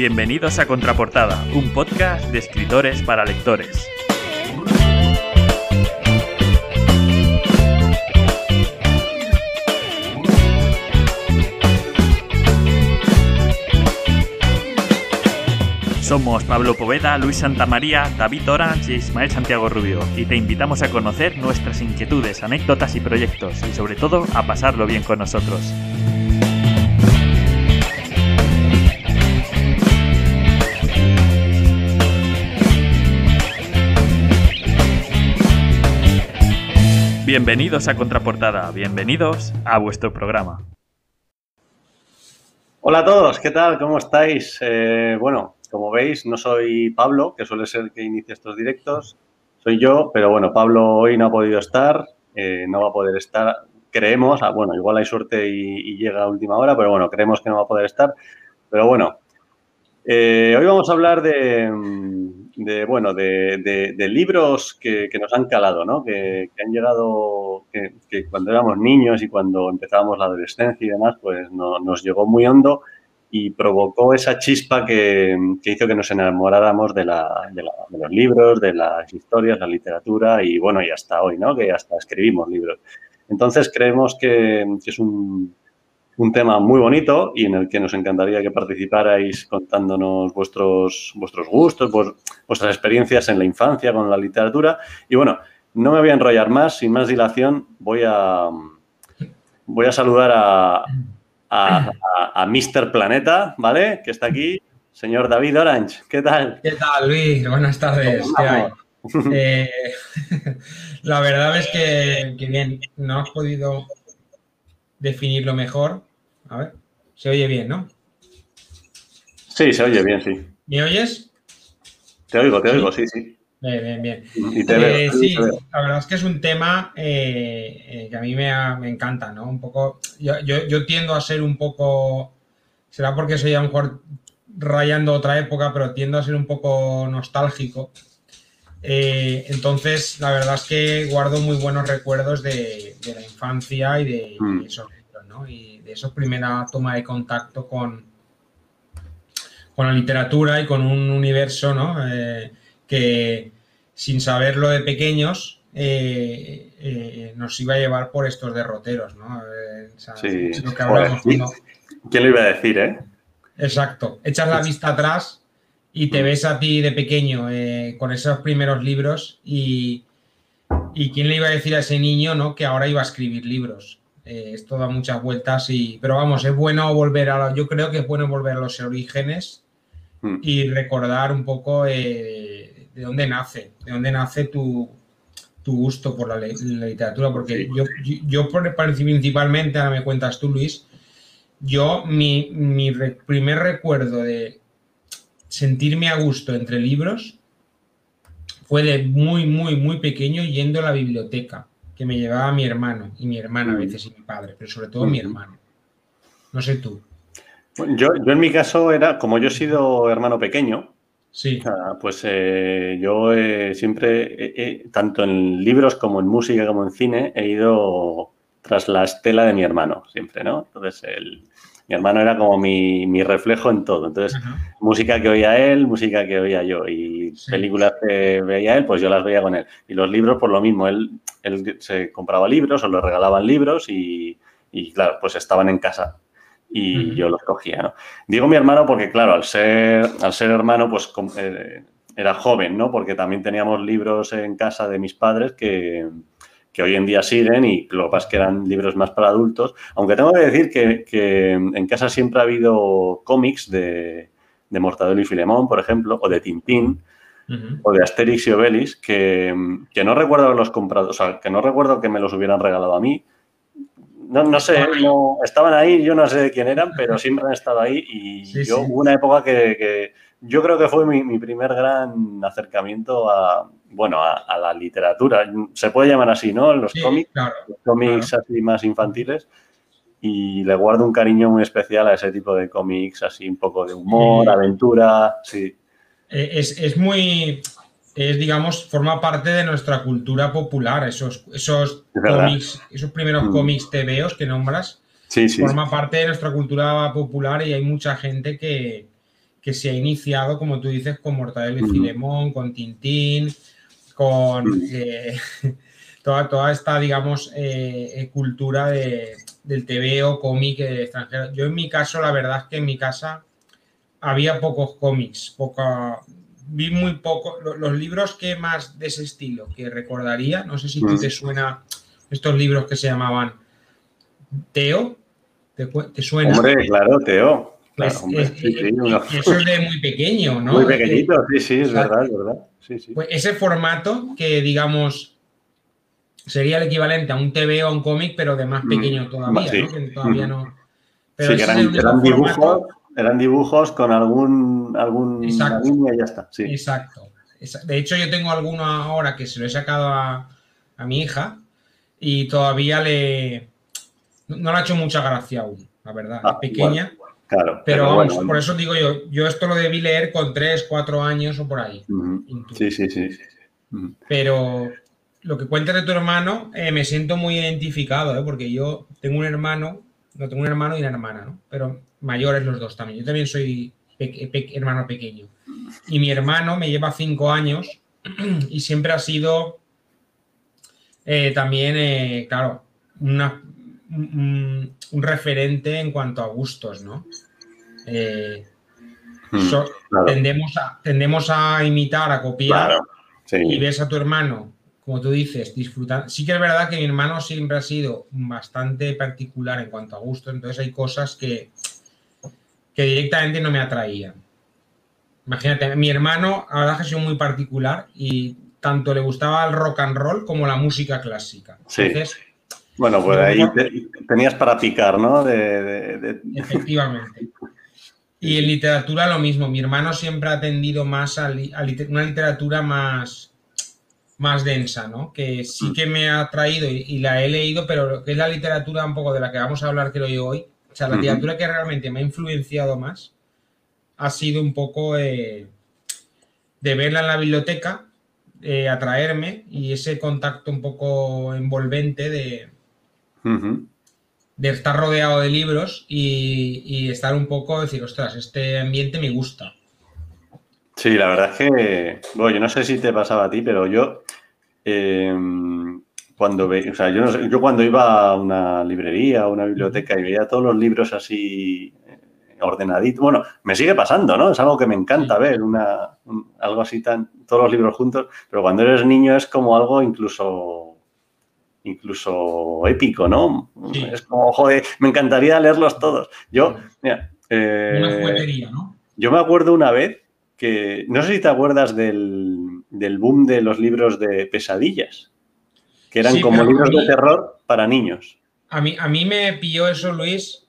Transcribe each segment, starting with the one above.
Bienvenidos a Contraportada, un podcast de escritores para lectores. Somos Pablo Poveda, Luis Santamaría, David Orange y Ismael Santiago Rubio y te invitamos a conocer nuestras inquietudes, anécdotas y proyectos y sobre todo a pasarlo bien con nosotros. Bienvenidos a Contraportada, bienvenidos a vuestro programa. Hola a todos, ¿qué tal? ¿Cómo estáis? Eh, bueno, como veis, no soy Pablo, que suele ser el que inicia estos directos, soy yo, pero bueno, Pablo hoy no ha podido estar, eh, no va a poder estar, creemos, ah, bueno, igual hay suerte y, llega a última hora, pero bueno, creemos que no va a poder estar, pero bueno, eh, hoy vamos a hablar de, bueno, de, libros que, nos han calado, ¿no? Que, han llegado, que, cuando éramos niños y cuando empezábamos la adolescencia y demás, pues nos llegó muy hondo y provocó esa chispa que, hizo que nos enamoráramos de, los libros, de las historias, la literatura y bueno, y hasta hoy, ¿no? Que hasta escribimos libros. Entonces creemos que, es un, tema muy bonito y en el que nos encantaría que participarais contándonos vuestros, vuestros gustos, vuestras experiencias en la infancia con la literatura. Y bueno, no me voy a enrollar más, sin más dilación, voy a, voy a saludar a, a, a, Mr. Planeta, ¿vale? Que está aquí, señor David Orange. ¿Qué tal? ¿Qué tal, Luis? Buenas tardes. ¿Qué hay? Eh, la verdad es que, bien, no has podido definirlo mejor. A ver, se oye bien, ¿no? Sí, se oye bien, sí. ¿Me oyes? Te oigo, te oigo, sí, sí. Bien, bien, bien. Eh, sí, la verdad es que es un tema eh, eh, que a mí me, encanta, ¿no? Un poco, yo, tiendo a ser un poco, será porque soy a lo mejor rayando otra época, pero tiendo a ser un poco nostálgico. entonces, la verdad es que guardo muy buenos recuerdos de, la infancia y de, mm. esos libros, ¿no? Y de esa primera toma de contacto con, con la literatura y con un universo, ¿no? que sin saberlo de pequeños eh, eh, nos iba a llevar por estos derroteros, ¿no? Eh, sí, lo que ¿Quién lo iba a decir, eh? Exacto. Echas la vista atrás y te mm. ves a ti de pequeño con esos primeros libros y, y, quién le iba a decir a ese niño, ¿no? Que ahora iba a escribir libros. Esto da muchas vueltas y, pero vamos, es bueno volver a, yo creo que es bueno volver a los orígenes mm. y recordar un poco de dónde nace, de dónde nace tu, gusto por la, literatura, porque yo, yo, principalmente, ahora me cuentas tú, Luis, yo mi, primer recuerdo de sentirme a gusto entre libros fue de muy, muy, muy pequeño yendo a la biblioteca, que me llevaba mi hermano y mi hermana a veces y mi padre, pero sobre todo mi hermano. No sé tú. Yo, yo en mi caso era, como yo he sido hermano pequeño, Sí. pues eh, yo siempre, tanto en libros como en música como en cine, he ido tras la estela de mi hermano, siempre, ¿no? Entonces, mi hermano era como mi, reflejo en todo. Entonces, música que oía él, música que oía yo. Y películas que veía él, pues yo las veía con él. Y los libros, por lo mismo, él, él se compraba libros o le regalaban libros y, y, claro, pues estaban en casa y yo los cogía, ¿no? Digo mi hermano porque, claro, al ser, al ser hermano, pues eh, era joven, ¿no? Porque también teníamos libros en casa de mis padres que, hoy en día siguen y lo que pasa es que eran libros más para adultos. Aunque tengo que decir que, en casa siempre ha habido cómics de, de Mortadelo y Filemón, por ejemplo, o de Tintín, o de Asterix y Obelix, que, que no recuerdo haberlos comprado, o sea, que no recuerdo que me los hubieran regalado a mí, no, no sé, no, estaban ahí, yo no sé de quién eran, pero siempre han estado ahí y yo hubo una época que, yo creo que fue mi, primer gran acercamiento a, bueno, a, la literatura. Se puede llamar así, ¿no? Los cómics, los cómics así más infantiles. Y le guardo un cariño muy especial a ese tipo de cómics, así un poco de humor, aventura, sí. Eh, es, es muy, es, digamos, forma parte de nuestra cultura popular, esos, esos cómics, esos primeros mm. cómics TVOs que nombras, sí, sí, forma parte de nuestra cultura popular y hay mucha gente que, que se ha iniciado, como tú dices, con Mortadelo y Filemón, con Tintín, con eh, toda, toda esta, digamos, eh, cultura de, del TVO, cómic extranjero. Yo en mi caso, la verdad es que en mi casa había pocos cómics, poca, vi muy poco. Los, libros que más de ese estilo que recordaría, no sé si te suena estos libros que se llamaban Teo, ¿te, suena? Hombre, claro, Teo. Pues, eso es de muy pequeño, ¿no? Muy pequeñito, sí, sí, es verdad, es verdad. Pues ese formato que, digamos, sería el equivalente a un TV o a un cómic, pero de más mm, pequeño todavía, ¿no? Que todavía no. Pero sí, eran, dibujos, eran dibujos con algún, algún línea y ya está. Sí. Exacto. De hecho, yo tengo alguno ahora que se lo he sacado a, a mi hija y todavía le. No le ha hecho mucha gracia aún, la verdad. Ah, es pequeña. Claro. Pero, vamos, por eso digo yo, yo esto lo debí leer con 3, 4 años o por ahí. sí, sí, sí. Pero lo que cuentas de tu hermano, eh, me siento muy identificado, ¿eh? porque yo tengo un hermano, no tengo un hermano y una hermana, ¿no? Pero mayores los dos también. Yo también soy hermano pequeño. Y mi hermano me lleva cinco años y siempre ha sido eh, también, claro, una, un, referente en cuanto a gustos, ¿no? Mm, tendemos, a, tendemos a imitar, a copiar. Y ves a tu hermano como tú dices, disfrutar. Sí que es verdad que mi hermano siempre ha sido bastante particular en cuanto a gusto, entonces hay cosas que, que directamente no me atraían. Imagínate, mi hermano, la verdad que ha sido muy particular y tanto le gustaba el rock and roll como la música clásica. Sí. Bueno, pues ahí tenías para picar, ¿no? Efectivamente. Y en literatura lo mismo. Mi hermano siempre ha tendido más a una literatura más, más densa, ¿no? Que sí mm. que me ha traído y, la he leído, pero que es la literatura un poco de la que vamos a hablar creo yo hoy, o sea, la literatura que realmente me ha influenciado más ha sido un poco eh, de verla en la biblioteca, eh, atraerme y ese contacto un poco envolvente de, de estar rodeado de libros y, y, estar un poco, decir, ostras, este ambiente me gusta. Sí, la verdad es que, bueno, yo no sé si te pasaba a ti, pero yo em, cuando ve, o sea, yo, yo, cuando iba a una librería o una biblioteca y veía todos los libros así eh, ordenaditos, bueno, me sigue pasando, ¿no? Es algo que me encanta ver, una, algo así tan, todos los libros juntos, pero cuando eres niño es como algo incluso incluso épico, ¿no? Es como, joder, me encantaría leerlos todos. Yo, mira, eh, una juguetería, ¿no? Yo me acuerdo una vez que no sé si te acuerdas del, boom de los libros de pesadillas, que eran como libros de terror para niños. A mí, a mí me pilló eso, Luis,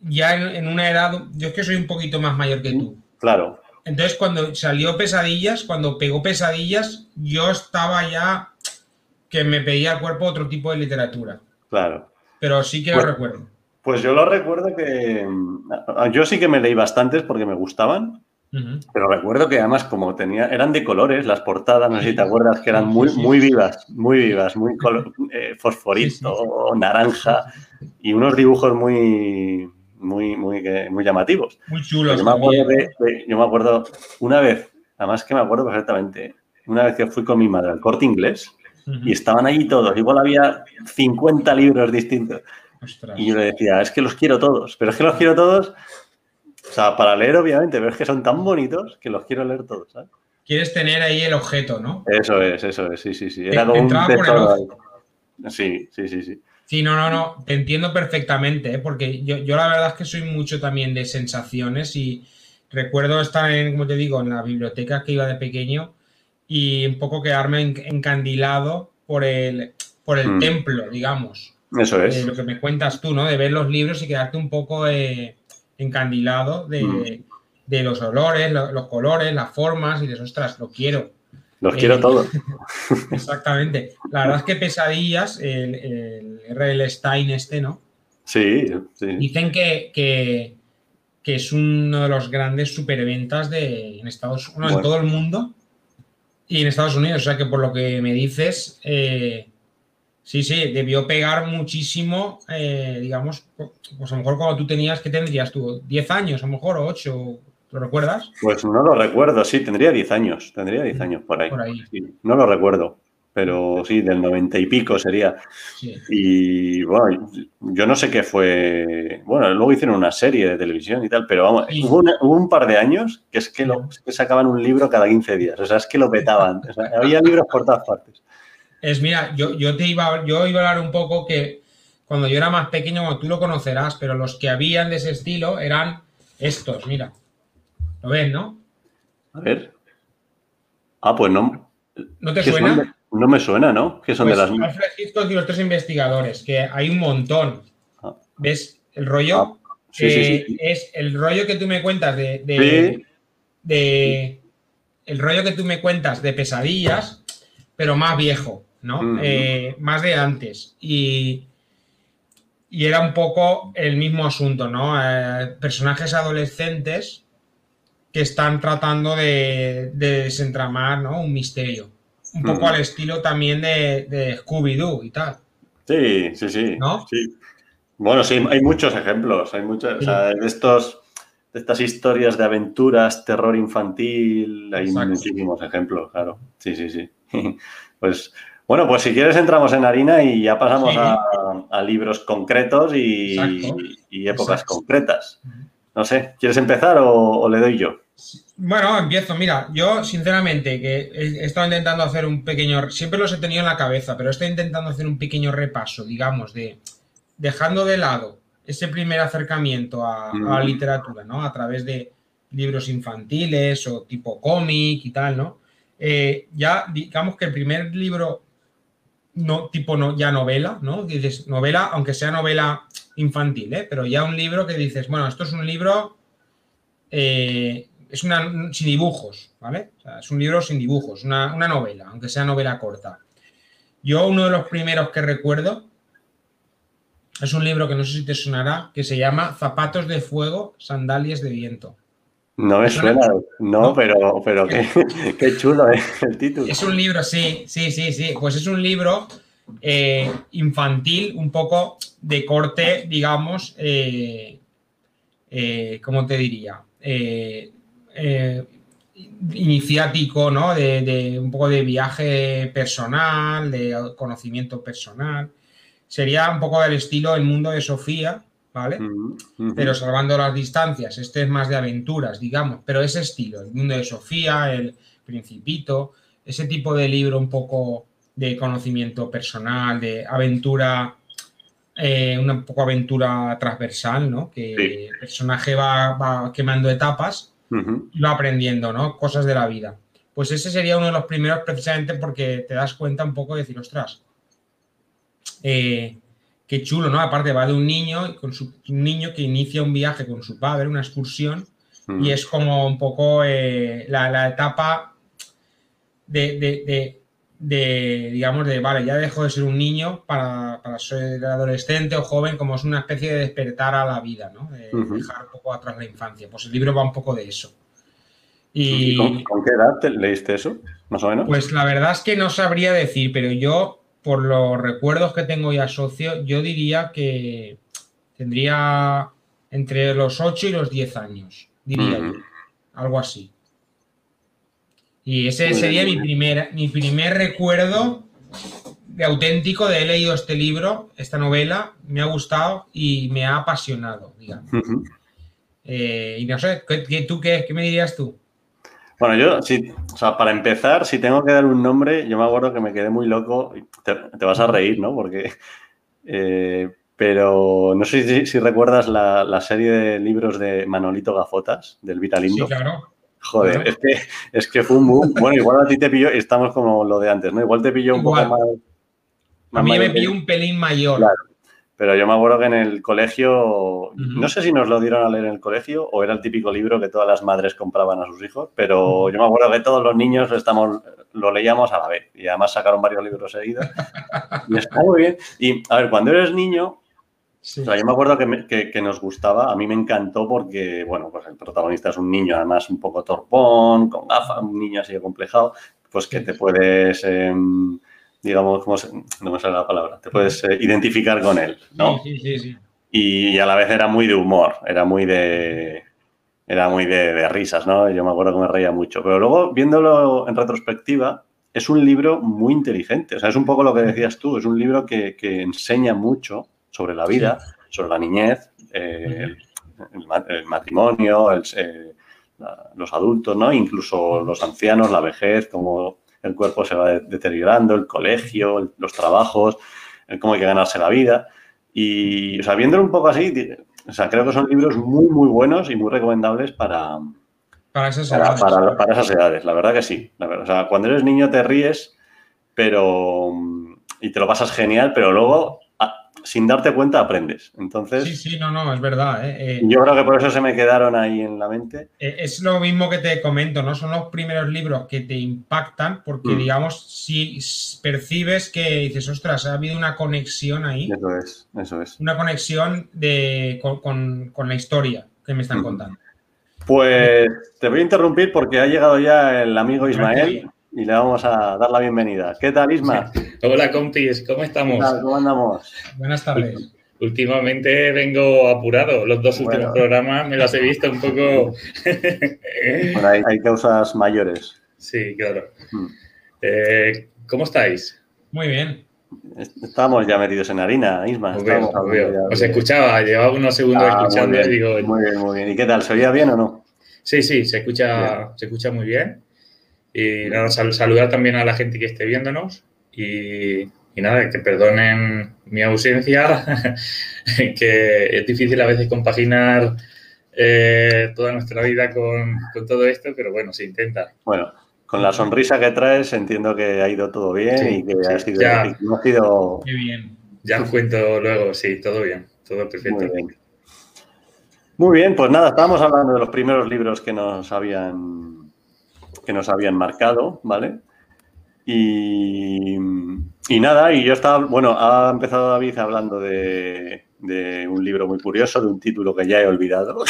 ya en, una edad, yo es que soy un poquito más mayor que tú. Claro. Entonces, cuando salió Pesadillas, cuando pegó Pesadillas, yo estaba ya que me pedía al cuerpo otro tipo de literatura. Claro. Pero sí que lo pues recuerdo. Pues yo lo recuerdo que yo sí que me leí bastantes porque me gustaban, pero recuerdo que además como tenía, eran de colores las portadas, no sé si te acuerdas, que eran muy, muy vivas, muy vivas, muy eh, fosforito, naranja y unos dibujos muy, muy, muy, muy llamativos. Muy chulos. Yo me, acuerdo yo me acuerdo una vez, además que me acuerdo perfectamente, una vez que fui con mi madre al corte inglés y estaban allí todos, igual había 50 libros distintos. Y yo le decía, es que los quiero todos, pero es que los quiero todos o sea, para leer, obviamente, pero es que son tan bonitos que los quiero leer todos, ¿sabes? Quieres tener ahí el objeto, ¿no? Eso es, eso es, sí, sí, sí. Era como un tesoro. Sí, sí, sí, sí. Sí, no, no, no, te entiendo perfectamente, ¿eh? porque yo, yo, la verdad es que soy mucho también de sensaciones y recuerdo estar en, como te digo, en la biblioteca que iba de pequeño y un poco quedarme encandilado por el, por el mm. templo, digamos. Eso es. lo que me cuentas tú, ¿no? De ver los libros y quedarte un poco... Eh, encandilado de, mm. los olores, los, colores, las formas y de ostras, lo quiero. Los quiero eh, todos. Exactamente. La verdad es que Pesadillas, el, el R.L. Stein este, ¿no? Sí, sí. Dicen que, que, es uno de los grandes superventas de, en Estados Unidos, en todo el mundo y en Estados Unidos. O sea que por lo que me dices, eh, Sí, sí, debió pegar muchísimo, eh, digamos, pues a lo mejor cuando tú tenías, ¿qué tendrías tú? ¿10 años a lo mejor o 8? ¿Lo recuerdas? Pues no lo recuerdo, sí, tendría 10 años, tendría 10 años por ahí. Por ahí. Sí, no lo recuerdo, pero sí, del 90 y pico sería. Sí. Y bueno, yo no sé qué fue. Bueno, luego hicieron una serie de televisión y tal, pero vamos, Sí. hubo, una- hubo un par de años que es que, lo, que sacaban un libro cada 15 días. O sea, es que lo petaban. O sea, había libros por todas partes. Es, mira, yo, yo te iba, a- yo iba a hablar un poco que cuando yo era más pequeño, bueno, tú lo conocerás, pero los que habían de ese estilo eran estos, mira. ¿Lo ven, no? A ver. Ah, pues no. ¿No te ¿qué son suena? No me suena, ¿no? Que son Pues de las. Alfred Hitchcock y los tres investigadores, que hay un montón. Ah. ¿Ves el rollo? Sí, Eh, sí. Es el rollo que tú me cuentas de, de, el rollo que tú me cuentas de pesadillas, pero más viejo, ¿no? Ujú. Eh, más de antes. Y, y era un poco el mismo asunto, ¿no? Eh, personajes adolescentes que están tratando de, de desentramar, ¿no? Un misterio. Un poco al estilo también de, de Scooby-Doo y tal. Sí, sí, sí. ¿No? sí. Bueno, sí, hay muchos ejemplos. Hay muchos, o sea, de estos, de estas historias de aventuras, terror infantil, hay Exacto. muchísimos ejemplos, claro. Sí, sí, sí. Pues bueno, pues si quieres entramos en harina y ya pasamos Sí. a, a libros concretos y, épocas Exacto. concretas. No sé, ¿quieres empezar o, o le doy yo? Bueno, empiezo. Mira, yo sinceramente que he estado intentando hacer un pequeño, siempre los he tenido en la cabeza, pero estoy intentando hacer un pequeño repaso, digamos, de dejando de lado ese primer acercamiento a, a la Ujú. literatura, ¿no? A través de libros infantiles o tipo cómic y tal, ¿no? Eh, ya digamos que el primer libro no tipo no ya novela, ¿no? Dices novela, aunque sea novela infantil, ¿eh? Pero ya un libro que dices, bueno, esto es un libro eh, es una sin dibujos, ¿vale? O sea, es un libro sin dibujos, una, una novela, aunque sea novela corta. Yo uno de los primeros que recuerdo es un libro que no sé si te sonará, que se llama Zapatos de Fuego, Sandalias de Viento. No me ¿Te suena? suena, no, ¿No? pero, pero qué, qué chulo ¿eh? el título. Es un libro, sí, sí, sí, sí. Pues es un libro eh, infantil, un poco de corte, digamos, eh, eh, ¿cómo te diría? Eh, eh, iniciático, ¿no? De, de un poco de viaje personal, de conocimiento personal. Sería un poco del estilo El mundo de Sofía, ¿vale? Pero salvando las distancias. Este es más de aventuras, digamos, pero ese estilo, el mundo de Sofía, el Principito, ese tipo de libro un poco de conocimiento personal, de aventura, eh, una poco aventura transversal, ¿no? Que Sí. el personaje va, va quemando etapas Va aprendiendo, ¿no? Cosas de la vida. Pues ese sería uno de los primeros precisamente porque te das cuenta un poco de decir, ostras, eh, qué chulo, ¿no? Aparte va de un niño, con su, un niño que inicia un viaje con su padre, una excursión, y es como un poco eh, la, la etapa de, de- de- de, digamos, de, vale, ya dejo de ser un niño para, para ser adolescente o joven, como es una especie de despertar a la vida, ¿no? De dejar un poco atrás la infancia. Pues el libro va un poco de eso. ¿Y Y con, con qué edad te leíste eso? Más o menos. pues la verdad es que no sabría decir, pero yo, por los recuerdos que tengo y asocio, yo diría que tendría entre los 8 y los 10 años, diría yo, algo así. Y ese Muy sería bien, mi muy primer, mi primer recuerdo de auténtico de he leído este libro, esta novela, me ha gustado y me ha apasionado, digamos. Eh, y no sé, ¿qué, qué- tú qué, qué me dirías tú? Bueno, yo, sí, o sea, para empezar, si tengo que dar un nombre, yo me acuerdo que me quedé muy loco. Te, te vas a reír, ¿no? Porque. eh, pero no sé si, si recuerdas la, la serie de libros de Manolito Gafotas, del Vitalindo. Sí, claro. Joder, es, que, es que fue un boom. Bueno, igual a ti te pilló, estamos como lo de antes, ¿no? Igual te pilló un Igual. poco más. A mí me que- pilló un pelín mayor. Claro. Pero yo me acuerdo que en el colegio, no sé si nos lo dieron a leer en el colegio o era el típico libro que todas las madres compraban a sus hijos, pero yo me acuerdo que todos los niños estamos, lo leíamos a la vez y además sacaron varios libros seguidos. Y está muy bien. Y a ver, cuando eres niño, Sí. o sea, yo me acuerdo que, me- que- que nos gustaba, a mí me encantó porque, bueno, pues el protagonista es un niño además un poco torpón, con gafas, un niño así complejado, pues que te puedes, em, digamos, ¿cómo se- no me sale la palabra, te puedes eh, identificar con él, ¿no? Sí, sí, sí, sí. Y, a la vez era muy de humor, era muy de, era muy de, risas, ¿no? Yo me acuerdo que me reía mucho. Pero luego, viéndolo en retrospectiva, es un libro muy inteligente. O sea, es un poco lo que decías tú, es un libro que, enseña mucho sobre la vida, sobre la niñez, eh, el, matrimonio, eh, los adultos, ¿no? Incluso los ancianos, la vejez, cómo el cuerpo se va deteriorando, el colegio, los trabajos, cómo hay que ganarse la vida. Y, o sea, viéndolo un poco así, o sea, creo que son libros muy, muy buenos y muy recomendables para, para esas edades. Para, esas edades, la verdad que sí. O sea, cuando eres niño te ríes, pero. y te lo pasas genial, pero luego sin darte cuenta aprendes. Entonces. Sí, sí, no, no, es verdad. ¿eh? Eh, yo creo que por eso se me quedaron ahí en la mente. Eh, es lo mismo que te comento, ¿no? Son los primeros libros que te impactan porque, mm. digamos, si percibes que dices, ostras, ha habido una conexión ahí. Eso es, eso es. Una conexión de, con, la historia que me están mm. contando. Pues te voy a interrumpir porque ha llegado ya el amigo Ismael y le vamos a dar la bienvenida. ¿Qué tal, Isma? Hola, compis, ¿cómo estamos? ¿Cómo andamos? Buenas tardes. Últimamente vengo apurado. Los dos últimos programas me los he visto un poco. bueno, hay, causas mayores. Sí, claro. Hmm. Eh, ¿Cómo estáis? Muy bien. Estamos ya metidos en harina, Isma. Os escuchaba, llevaba unos segundos ah, escuchando y digo. Muy bien, muy bien. ¿Y qué tal? ¿Se oía bien o no? Sí, sí, se escucha, se escucha muy bien. Y nada, saludar también a la gente que esté viéndonos y, nada, que perdonen mi ausencia, que es difícil a veces compaginar eh, toda nuestra vida con, todo esto, pero bueno, se intenta. Bueno, con la sonrisa que traes entiendo que ha ido todo bien y que ha sido... Ya, ha sido... bien. Ya os cuento luego, sí, todo bien, todo perfecto. Muy bien. Muy bien, pues nada, estábamos hablando de los primeros libros que nos habían que nos habían marcado, ¿vale? Y, nada, y yo estaba, bueno, ha empezado David hablando de, un libro muy curioso, de un título que ya he olvidado.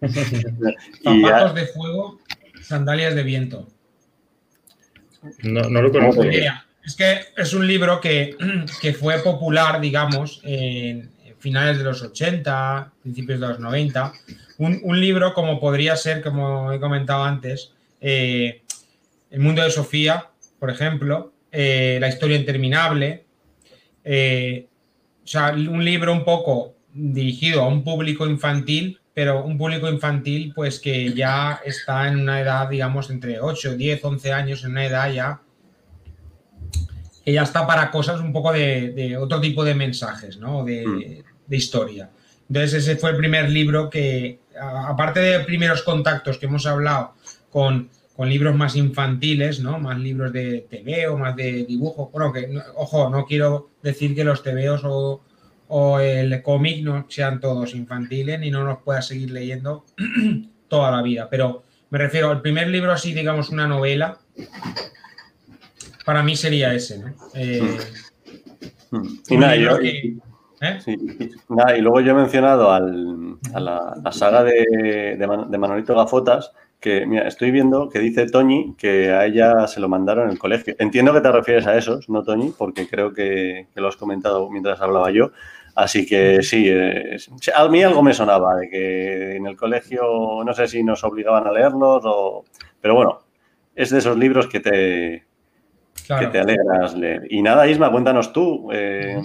Zapatos de fuego, sandalias de viento. No, lo conozco. es que es un libro que, fue popular, digamos, en finales de los 80, principios de los 90. Un, un libro como podría ser, como he comentado antes, eh, el mundo de Sofía, por ejemplo, eh, La historia interminable. Eh, o sea, un libro un poco dirigido a un público infantil, pero un público infantil pues que ya está en una edad, digamos, entre 8, 10, 11 años, en una edad ya que ya está para cosas un poco de, otro tipo de mensajes, ¿no? De, mm. de, historia. Entonces ese fue el primer libro que, aparte de primeros contactos que hemos hablado con, libros más infantiles, ¿no? Más libros de TVO, más de dibujo. Bueno, que, ojo, no quiero decir que los TVOs o, o el cómic no sean todos infantiles y no nos pueda seguir leyendo toda la vida. Pero me refiero al primer libro así, digamos, una novela, para mí sería ese, ¿no? Eh, y, nada, ¿eh? y, luego yo he mencionado a la, saga de, de Manolito Gafotas, que mira, estoy viendo que dice Toñi que a ella se lo mandaron en el colegio. Entiendo que te refieres a esos, ¿no, Toñi? Porque creo que, lo has comentado mientras hablaba yo. Así que sí, a mí algo me sonaba de que en el colegio no sé si nos obligaban a leerlos. Pero bueno, es de esos libros que te, que te alegras leer. Y nada, Isma, cuéntanos tú, eh,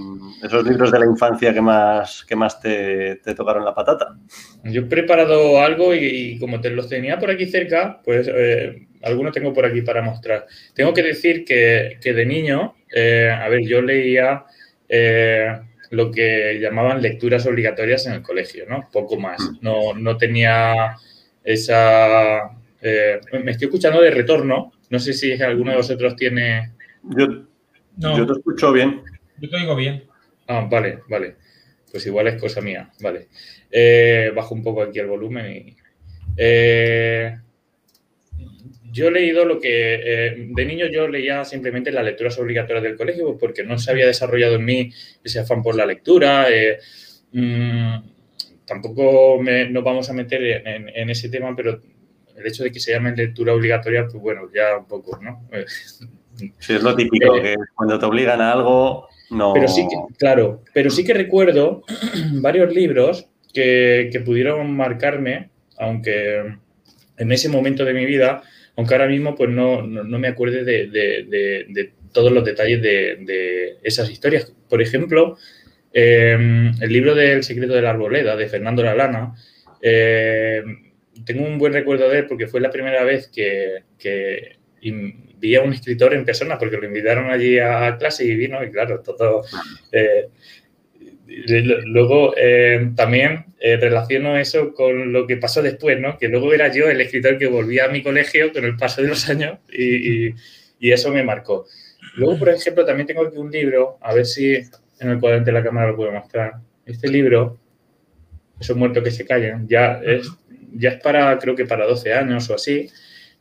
esos libros de la infancia que más, que más te, tocaron la patata. Yo he preparado algo y, como te los tenía por aquí cerca, pues eh, algunos tengo por aquí para mostrar. Tengo que decir que, de niño, eh, a ver, yo leía lo que llamaban lecturas obligatorias en el colegio, ¿no? Poco más. No, no tenía esa... me estoy escuchando de retorno, no sé si alguno de vosotros tiene. Yo, yo te escucho bien. Yo te digo bien. Ah, vale, vale. Pues igual es cosa mía. Vale. Eh, bajo un poco aquí el volumen y. Eh, yo he leído lo que eh, de niño yo leía simplemente las lecturas obligatorias del colegio porque no se había desarrollado en mí ese afán por la lectura. Mm, tampoco nos vamos a meter en, ese tema, pero el hecho de que se llame lectura obligatoria, pues bueno, ya un poco, ¿no? Sí, es lo típico, eh, que cuando te obligan a algo, no... Pero sí que, claro, pero sí que recuerdo varios libros que, pudieron marcarme aunque en ese momento de mi vida, aunque ahora mismo pues no, me acuerde de, todos los detalles de, esas historias. Por ejemplo, em, el libro del secreto de la arboleda de Fernando Lalana, em, tengo un buen recuerdo de él porque fue la primera vez que, que vi a un escritor en persona porque lo invitaron allí a clase y vino y claro, todo... Eh, luego eh, también eh, relaciono eso con lo que pasó después, ¿no? Que luego era yo el escritor que volvía a mi colegio con el paso de los años y, eso me marcó. Luego, por ejemplo, también tengo aquí un libro, a ver si en el cuadrante de la cámara lo puedo mostrar. Este libro, Esos muertos que se callan, ya es, ya es para, creo que para 12 años o así.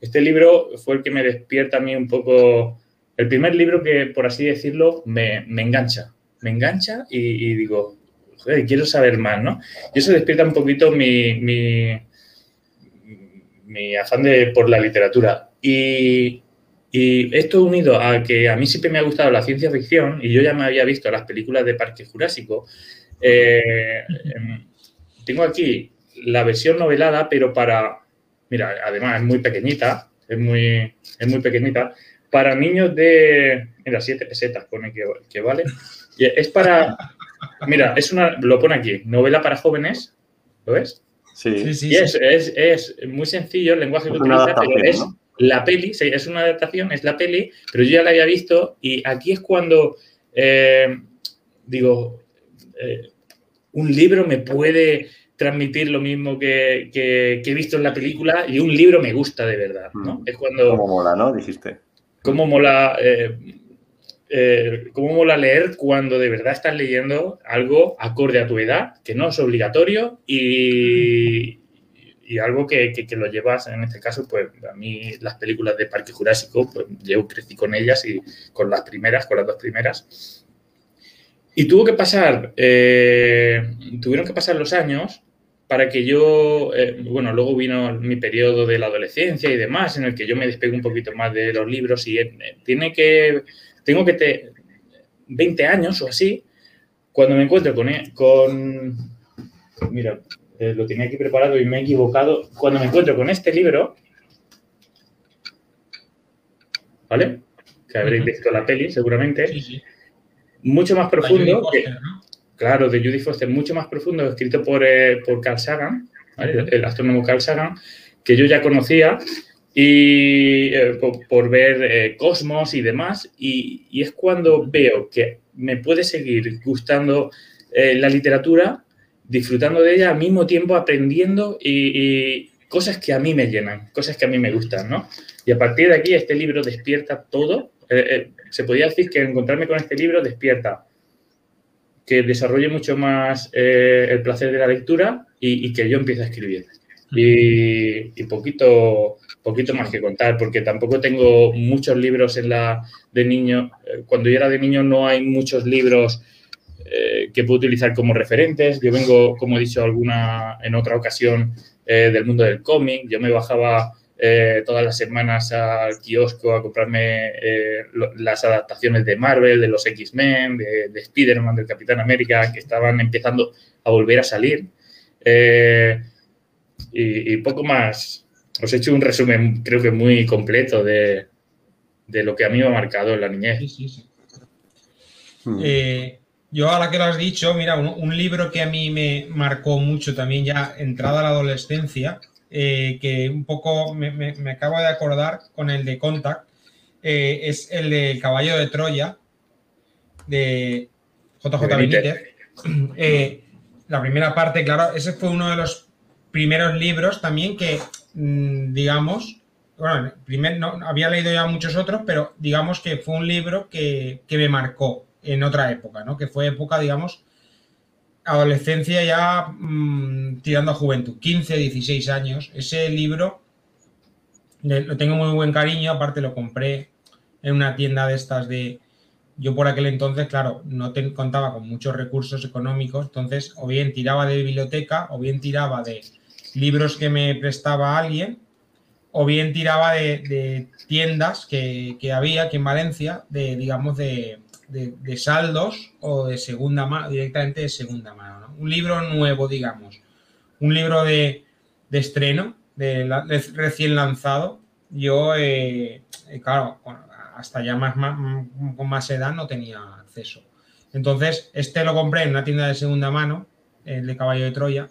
Este libro fue el que me despierta a mí un poco, el primer libro que, por así decirlo, me, me engancha me engancha y, digo, joder, quiero saber más, ¿no? Y eso despierta un poquito mi, mi, afán de, por la literatura. Y, esto unido a que a mí siempre me ha gustado la ciencia ficción y yo ya me había visto las películas de Parque Jurásico, eh, em, tengo aquí la versión novelada, pero para, mira, además es muy pequeñita, es muy, es muy pequeñita, para niños de, mira, siete pesetas pone que, que vale. Es para. Mira, es una. Lo pone aquí. Novela para jóvenes. ¿Lo ves? Sí. sí, y es, es, muy sencillo el lenguaje que utiliza, pero es la peli, es una adaptación, es la peli, pero yo ya la había visto y aquí es cuando eh, digo, eh, un libro me puede transmitir lo mismo que, he visto en la película y un libro me gusta de verdad, ¿no? Mm. Es cuando... Cómo mola, ¿no? Dijiste. Cómo mola... Eh, eh, cómo mola leer cuando de verdad estás leyendo algo acorde a tu edad, que no es obligatorio y, algo que, lo llevas, en este caso, pues a mí las películas de Parque Jurásico, pues yo crecí con ellas y con las primeras, con las dos primeras. Y tuvo que pasar, eh, tuvieron que pasar los años para que yo, eh, bueno, luego vino mi periodo de la adolescencia y demás, en el que yo me despegué un poquito más de los libros y tiene que tengo que te 20 años o así, cuando me encuentro con, e, con mira, eh, lo tenía aquí preparado y me he equivocado, cuando me encuentro con este libro, ¿vale? Que habréis visto la peli seguramente, mucho más profundo, claro, de Judy Foster, mucho más profundo, escrito por, eh, por Carl Sagan, el astrónomo Carl Sagan, que yo ya conocía y eh, por, ver eh, Cosmos y demás, y, es cuando veo que me puede seguir gustando eh, la literatura, disfrutando de ella al mismo tiempo aprendiendo y, cosas que a mí me llenan, cosas que a mí me gustan, ¿no? Y a partir de aquí este libro despierta todo. se podría decir que encontrarme con este libro despierta que desarrolle mucho más el placer de la lectura y, que yo empiece a escribir y, poquito, poquito más que contar, porque tampoco tengo muchos libros en la de niño. Eh, cuando yo era de niño no hay muchos libros eh, que puedo utilizar como referentes. Yo vengo, como he dicho alguna en otra ocasión, eh, del mundo del cómic. Yo me bajaba todas las semanas al kiosco a comprarme las adaptaciones de Marvel, de los X-Men, de, de Spider-Man, del Capitán América, que estaban empezando a volver a salir y, poco más. Os he hecho un resumen, creo que muy completo de, lo que a mí me ha marcado en la niñez. Sí, sí, sí. Hmm. Eh, yo ahora que lo has dicho, mira, un, libro que a mí me marcó mucho también ya entrada a la adolescencia, eh, que un poco me, acabo de acordar con el de Contact, eh, es el de Caballo de Troya, de JJ Benítez. la primera parte, claro, ese fue uno de los primeros libros también que, mm, digamos, bueno, primer, no, había leído ya muchos otros, pero digamos que fue un libro que, me marcó en otra época, ¿no? Que fue época, digamos, adolescencia ya mm, tirando a juventud, 15, 16 años. Ese libro lo tengo muy buen cariño, aparte lo compré en una tienda de estas de... Yo por aquel entonces, claro, no contaba con muchos recursos económicos, entonces o bien tiraba de biblioteca o bien tiraba de, libros que me prestaba alguien, o bien tiraba de, tiendas que, había aquí en Valencia, de, digamos, de, saldos o de segunda mano, directamente de segunda mano. Un libro nuevo, digamos. Un libro de, estreno, de, recién lanzado, yo, eh, eh, claro, hasta ya más, con más edad no tenía acceso. Entonces, este lo compré en una tienda de segunda mano, el de Caballo de Troya,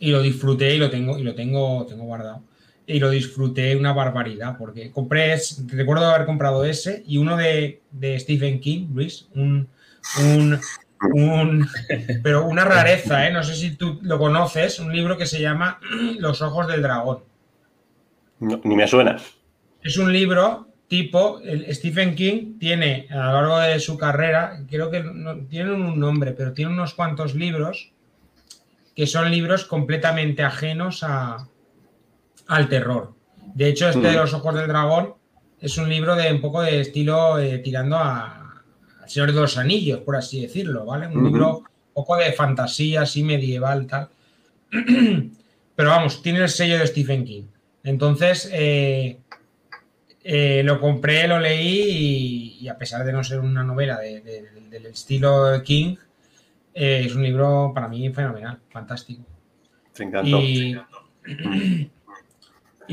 y lo disfruté y lo tengo, y lo tengo, tengo guardado. Y lo disfruté una barbaridad, porque compré, recuerdo haber comprado ese y uno de, Stephen King, Luis, un, un, pero una rareza, ¿eh? no sé si tú lo conoces, un libro que se llama Los ojos del dragón. ni me suena. Es un libro tipo, el Stephen King tiene a lo largo de su carrera, creo que no, tienen un nombre, pero tiene unos cuantos libros que son libros completamente ajenos a, al terror. De hecho, este de mm. los ojos del dragón es un libro de un poco de estilo eh, tirando a, Señor de los Anillos, por así decirlo, ¿vale? Un libro un poco de fantasía, así medieval, tal. Pero vamos, tiene el sello de Stephen King. Entonces, eh, eh, lo compré, lo leí y, a pesar de no ser una novela del estilo King, es un libro para mí fenomenal, fantástico. Se encantó. Y,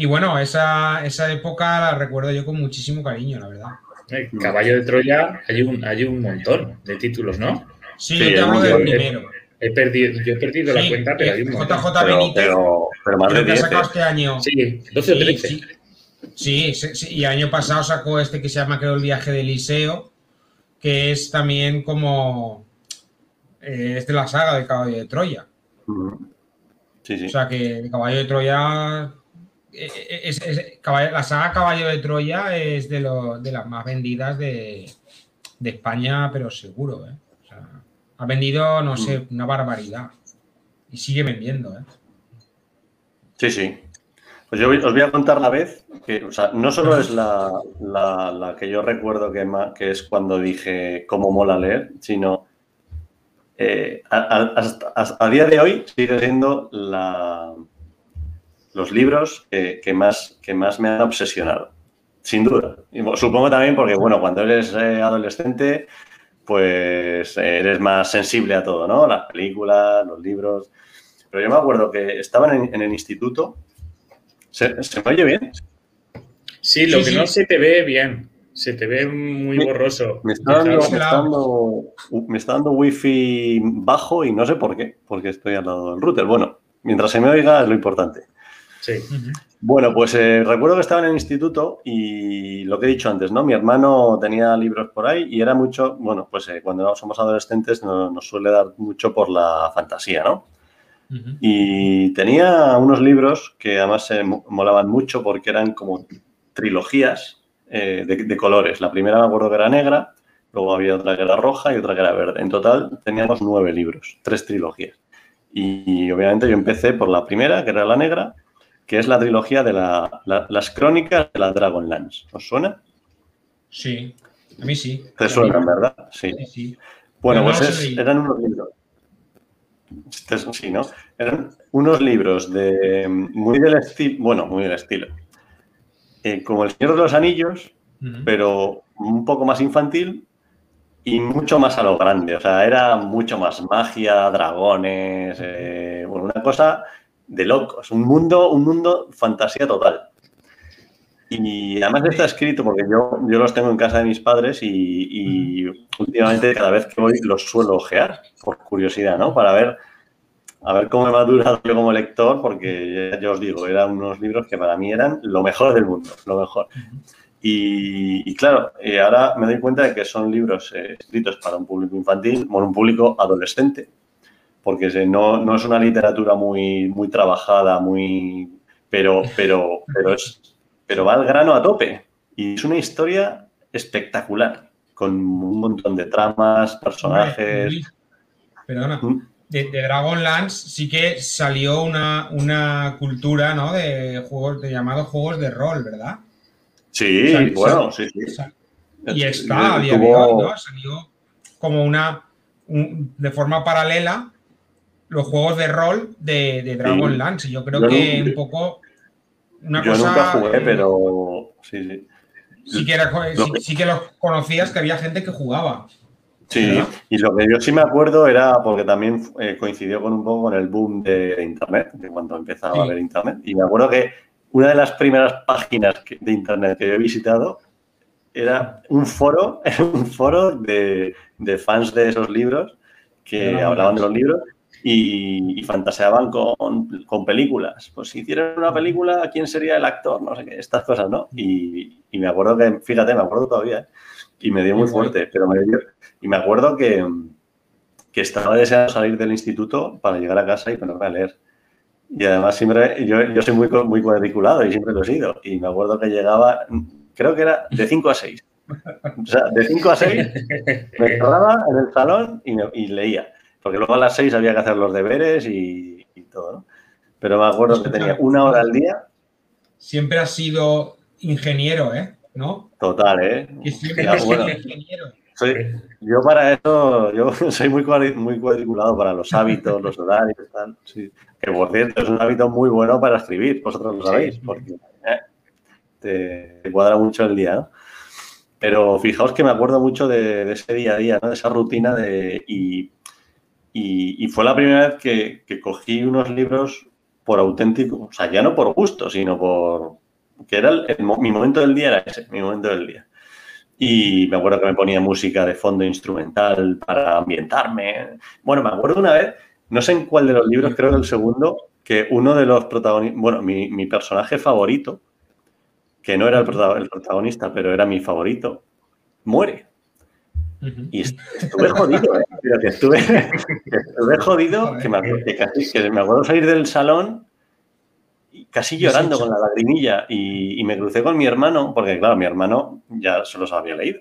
bueno, esa, esa, época la recuerdo yo con muchísimo cariño, la verdad. Caballo de Troya, hay un, hay un montón de títulos, ¿no? Sí, yo te hablo del primero. He perdido, yo he perdido la cuenta, pero hay un montón. JJ Benítez, pero, pero, más de que ha sacado este año. Sí, 12 o 13. Sí, sí, y año pasado sacó este que se llama, creo, El viaje de Eliseo, que es también como eh, es de la saga de Caballo de Troya. Sí, sí. O sea que el Caballo de Troya. Eh, eh, es, la saga Caballo de Troya es de, de las más vendidas de, España, pero seguro. ha vendido, no sé, una barbaridad. Y sigue vendiendo. Sí, sí. Pues yo os voy a contar la vez que, o sea, no solo es la, la, que yo recuerdo que, que es cuando dije cómo mola leer, sino eh, a, día de hoy sigue siendo los libros que, más, que más me han obsesionado, sin duda. supongo también porque, bueno, cuando eres eh, adolescente, pues eres más sensible a todo, ¿no? Las películas, los libros. Pero yo me acuerdo que estaban en, el instituto. ¿Se, me oye bien? Sí, lo que no se te ve bien. Se te ve muy borroso. Me está, dando, me, está dando, wifi bajo y no sé por qué, porque estoy al lado del router. Bueno, mientras se me oiga es lo importante. Sí. Bueno, pues eh, recuerdo que estaba en el instituto y lo que he dicho antes, ¿no? Mi hermano tenía libros por ahí y era mucho, bueno, pues eh, cuando somos adolescentes nos, suele dar mucho por la fantasía, ¿no? Y tenía unos libros que además se molaban mucho porque eran como trilogías eh, de, colores. La primera me acuerdo que era negra, luego había otra que era roja y otra que era verde. En total teníamos nueve libros, tres trilogías. Y, obviamente yo empecé por la primera, que era la negra, que es la trilogía de las crónicas de la Dragonlance. ¿Os suena? Sí, a mí sí. ¿Te suenan, verdad? Sí. Bueno, pues eran unos libros. Este sí, ¿no? Eran unos libros de muy del estilo, bueno, muy del estilo, eh, como El Señor de los Anillos, pero un poco más infantil y mucho más a lo grande. O sea, era mucho más magia, dragones, eh, bueno, una cosa de locos, un mundo, un mundo fantasía total. Y además está escrito porque yo, yo los tengo en casa de mis padres y, y últimamente cada vez que voy los suelo ojear, por curiosidad, ¿no? Para ver a ver cómo he madurado yo como lector, porque ya, os digo, eran unos libros que para mí eran lo mejor del mundo, lo mejor. Y, claro, eh, ahora me doy cuenta de que son libros eh, escritos para un público infantil, bueno, un público adolescente, porque no, no, es una literatura muy, muy trabajada, muy, pero, pero, pero, es, pero va al grano a tope. Y es una historia espectacular, con un montón de tramas, personajes. Perdona, ¿Mm? de, Dragonlance sí que salió una, una cultura ¿no? de juegos de llamados juegos de rol, ¿verdad? Sí, bueno, sí, sí. Y está a día de hoy, ¿no? Salió como una de forma paralela los juegos de rol de, de Dragonlance. Y yo creo que un poco una yo nunca jugué, pero sí, sí. Sí que, sí que los conocías que había gente que jugaba. Sí, y lo que yo sí me acuerdo era porque también eh, coincidió con un poco con el boom de, Internet, de cuando empezaba a haber Internet. Y me acuerdo que una de las primeras páginas de Internet que yo he visitado era un foro, un foro de, fans de esos libros que hablaban de los libros y, fantaseaban con, películas. Pues si hicieran una película, ¿quién sería el actor? No sé qué, estas cosas, ¿no? Y, me acuerdo que, fíjate, me acuerdo todavía, ¿eh? y me dio muy fuerte, pero me dio, y me acuerdo que, que estaba deseando salir del instituto para llegar a casa y ponerme a leer. Y además siempre, yo, yo soy muy, muy cuadriculado y siempre lo he sido. Y me acuerdo que llegaba, creo que era de 5 a 6. O sea, de 5 a 6 me cerraba en el salón y, y leía porque luego a las seis había que hacer los deberes y, todo, ¿no? Pero me acuerdo que tenía una hora al día. Siempre has sido ingeniero, ¿eh? ¿No? Total, ¿eh? Y siempre has sido ingeniero. yo para eso, yo soy muy, muy cuadriculado para los hábitos, los horarios, tal. Sí. Que por cierto, es un hábito muy bueno para escribir, vosotros lo sabéis, porque eh, te, cuadra mucho el día, ¿no? Pero fijaos que me acuerdo mucho de, ese día a día, ¿no? De esa rutina de, y y, fue la primera vez que, cogí unos libros por auténtico, o sea, ya no por gusto, sino por que era mi momento del día, era ese, mi momento del día. Y me acuerdo que me ponía música de fondo instrumental para ambientarme. Bueno, me acuerdo una vez, no sé en cuál de los libros, creo que el segundo, que uno de los protagonistas, bueno, mi, mi, personaje favorito, que no era el protagonista, pero era mi favorito, muere. Y estuve jodido, ¿eh? que estuve, jodido, que me, acuerdo, salir del salón casi llorando con la lagrimilla y, me crucé con mi hermano, porque claro, mi hermano ya se los había leído.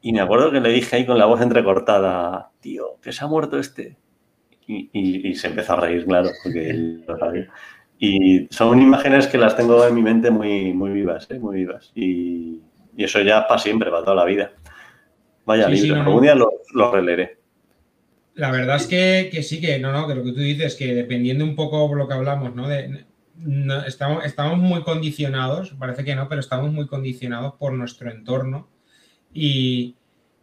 Y me acuerdo que le dije ahí con la voz entrecortada, tío, que se ha muerto este. Y, se empezó a reír, claro, porque él lo sabía. Y son imágenes que las tengo en mi mente muy, muy vivas, ¿eh? muy vivas. Y, y eso ya para siempre, para toda la vida. Vaya libro, algún día lo, lo, releeré. La verdad es que, sí, que no, no, que lo que tú dices, que dependiendo un poco de lo que hablamos, ¿no? De, estamos, estamos muy condicionados, parece que no, pero estamos muy condicionados por nuestro entorno y,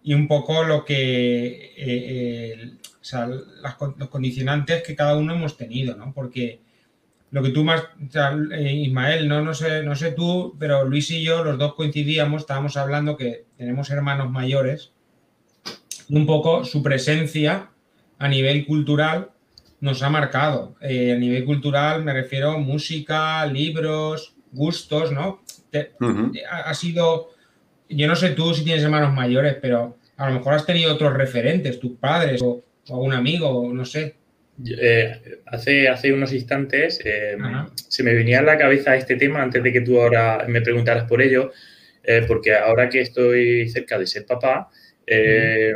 un poco lo que, eh, eh, o sea, los condicionantes que cada uno hemos tenido, ¿no? Porque lo que tú más, o sea, eh, Ismael, no, no, sé, no sé tú, pero Luis y yo, los dos coincidíamos, estábamos hablando que tenemos hermanos mayores un poco su presencia a nivel cultural nos ha marcado. Eh, a nivel cultural me refiero a música, libros, gustos, ¿no? ha, sido, yo no sé tú si tienes hermanos mayores, pero a lo mejor has tenido otros referentes, tus padres o, algún amigo, no sé. Eh, hace, hace unos instantes eh, se me venía a la cabeza este tema antes de que tú ahora me preguntaras por ello, porque ahora que estoy cerca de ser papá, eh,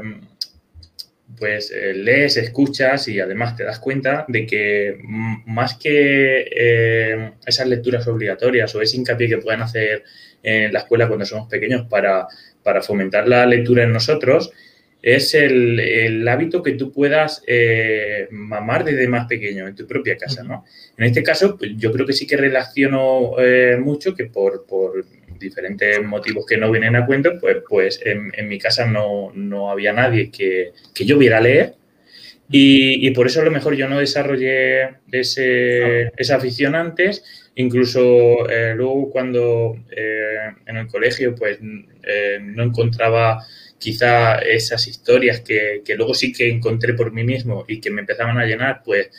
pues eh, lees, escuchas y además te das cuenta de que más que eh, esas lecturas obligatorias o ese hincapié que puedan hacer en la escuela cuando somos pequeños para, fomentar la lectura en nosotros, es el, hábito que tú puedas mamar desde más pequeño en tu propia casa, ¿no? En este caso, pues, yo creo que sí que relaciono mucho que por, por diferentes motivos que no vienen a cuento, pues, pues en, mi casa no, había nadie que, yo viera leer. Y, por eso a lo mejor yo no desarrollé ese, esa afición antes. Incluso eh, luego cuando eh, en el colegio pues eh, no encontraba quizá esas historias que, que, luego sí que encontré por mí mismo y que me empezaban a llenar, pues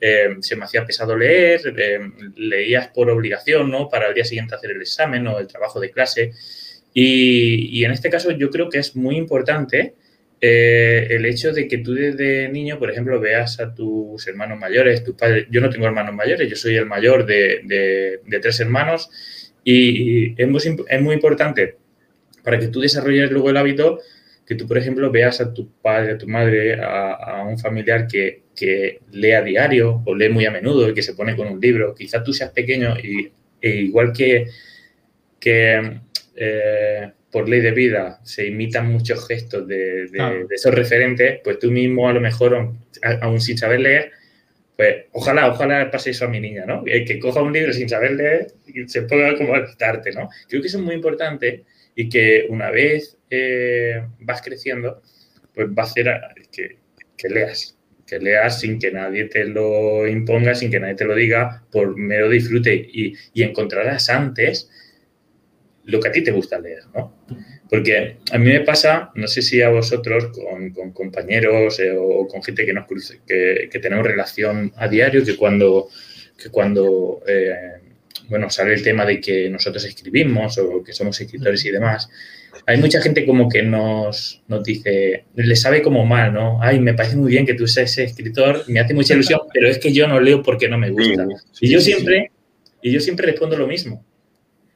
eh, se me hacía pesado leer, eh, leías por obligación, ¿no? Para el día siguiente hacer el examen o el trabajo de clase. Y, en este caso yo creo que es muy importante eh, el hecho de que tú desde niño, por ejemplo, veas a tus hermanos mayores, tus padres. Yo no tengo hermanos mayores, yo soy el mayor de, tres hermanos y, es, muy, es muy importante para que tú desarrolles luego el hábito que tú, por ejemplo, veas a tu padre, a tu madre, a, un familiar que, que, lee a diario o lee muy a menudo y que se pone con un libro. Quizás tú seas pequeño y e igual que, que eh, por ley de vida se imitan muchos gestos de, de, esos referentes, pues tú mismo a lo mejor, aún sin saber leer, pues ojalá, ojalá pase eso a mi niña, ¿no? Que, coja un libro sin saber leer y se ponga como a quitarte, ¿no? Creo que eso es muy importante y que una vez eh, vas creciendo, pues va a hacer que, leas, que leas sin que nadie te lo imponga, sin que nadie te lo diga, por mero disfrute y, y encontrarás antes lo que a ti te gusta leer, ¿no? Porque a mí me pasa, no sé si a vosotros, con, compañeros eh, o con gente que, nos que, que, tenemos relación a diario, que cuando, que cuando eh, bueno, sale el tema de que nosotros escribimos o que somos escritores y demás, hay mucha gente como que nos, nos dice, le sabe como mal, ¿no? Ay, me parece muy bien que tú seas escritor, me hace mucha ilusión, pero es que yo no leo porque no me gusta. Y yo siempre, y yo siempre respondo lo mismo.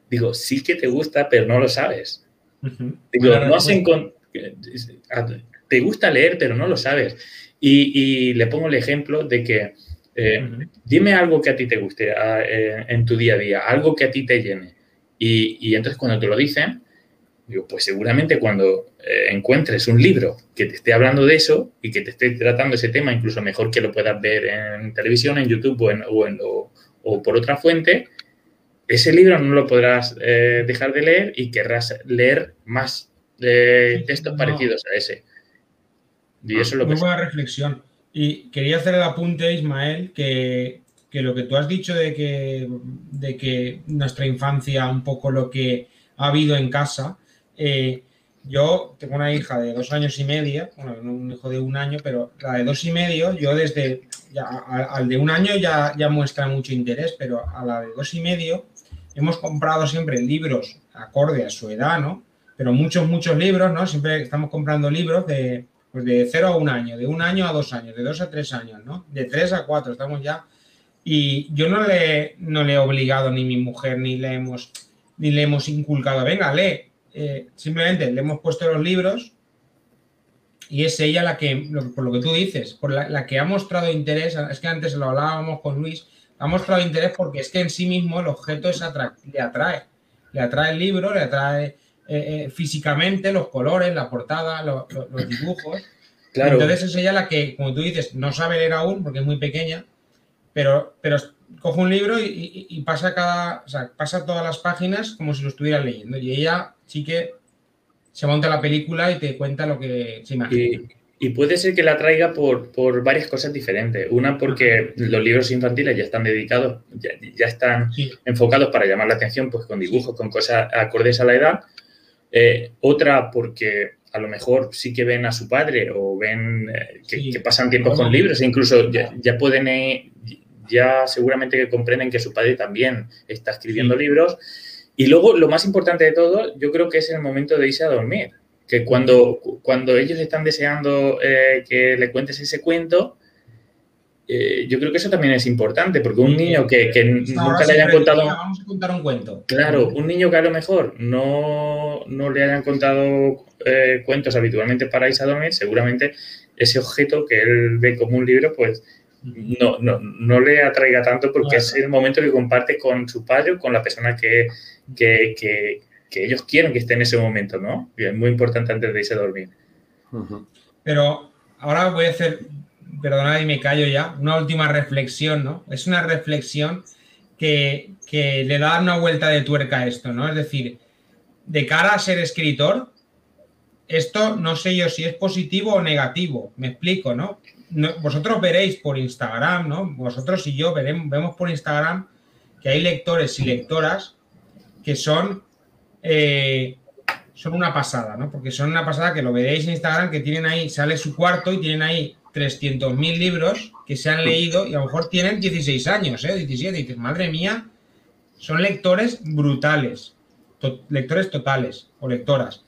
Digo, sí que te gusta, pero no lo sabes. Digo, no has te gusta leer, pero no lo sabes. Y, le pongo el ejemplo de que eh, dime algo que a ti te guste eh, en tu día a día, algo que a ti te llene. Y, entonces cuando te lo dicen, digo, pues seguramente cuando eh, encuentres un libro que te esté hablando de eso y que te esté tratando ese tema, incluso mejor que lo puedas ver en televisión, en YouTube o, o por otra fuente, ese libro no lo podrás dejar de leer y querrás leer más textos parecidos a ese. Y eso es lo Muy buena reflexión. Y quería hacer el apunte, Ismael, que, lo que tú has dicho de que, de que nuestra infancia, un poco lo que ha habido en casa, eh, yo tengo una hija de dos años y medio, bueno, un hijo de un año, pero la de dos y medio, yo desde al de un año ya, ya muestra mucho interés, pero a la de dos y medio hemos comprado siempre libros acorde a su edad, ¿no? Pero muchos, muchos libros, ¿no? Siempre estamos comprando libros de, pues de 0 a un año, de un año a dos años, de dos a tres años, ¿no? De tres a cuatro, estamos ya. Y yo no le, no le he obligado ni mi mujer, ni le hemos, ni le hemos inculcado, venga, lee. Eh, simplemente le hemos puesto los libros y es ella la que, por lo que tú dices, por la, la que ha mostrado interés, es que antes lo hablábamos con Luis, ha mostrado interés porque es que en sí mismo el objeto es le atrae. Le atrae el libro, le atrae eh, eh, físicamente los colores, la portada, los dibujos. Claro. Entonces es ella la que, como tú dices, no sabe leer aún porque es muy pequeña, pero, pero coge un libro y, pasa cada, pasa todas las páginas como si lo estuviera leyendo. Y ella sí que se monta la película y te cuenta lo que se imagina. Y puede ser que la traiga por, por, varias cosas diferentes. Una porque los libros infantiles ya están dedicados, ya, están enfocados para llamar la atención, pues con dibujos, con cosas acordes a la edad. Eh, otra porque a lo mejor sí que ven a su padre o ven eh, que, pasan tiempo con libros e incluso ya, pueden, eh, ya seguramente que comprenden que su padre también está escribiendo libros. Y luego, lo más importante de todo, yo creo que es el momento de irse a dormir que cuando, cuando ellos están deseando que le cuentes ese cuento, eh, yo creo que eso también es importante, porque un niño que, nunca le hayan contado... Vamos a contar un cuento. Claro, un niño que a lo mejor no, le hayan contado eh, cuentos habitualmente para irse a dormir, seguramente ese objeto que él ve como un libro, pues no, no, le atraiga tanto porque es el momento que comparte con su padre o con la persona que, que que ellos quieren que esté en ese momento, ¿no? Y es muy importante antes de irse a dormir. Pero ahora voy a hacer, perdonad y me callo ya, una última reflexión, ¿no? Es una reflexión que, le da una vuelta de tuerca a esto, ¿no? Es decir, de cara a ser escritor, esto no sé yo si es positivo o negativo, me explico, ¿no? vosotros veréis por Instagram, ¿no? Vosotros y yo veremos, vemos por Instagram que hay lectores y lectoras que son eh, son una pasada, ¿no? Porque son una pasada que lo veréis en Instagram, que tienen ahí, sale su cuarto y tienen ahí 300.000 libros que se han leído y a lo mejor tienen 16 años, ¿eh? 17. Y dices, madre mía, son lectores brutales, lectores totales o lectoras.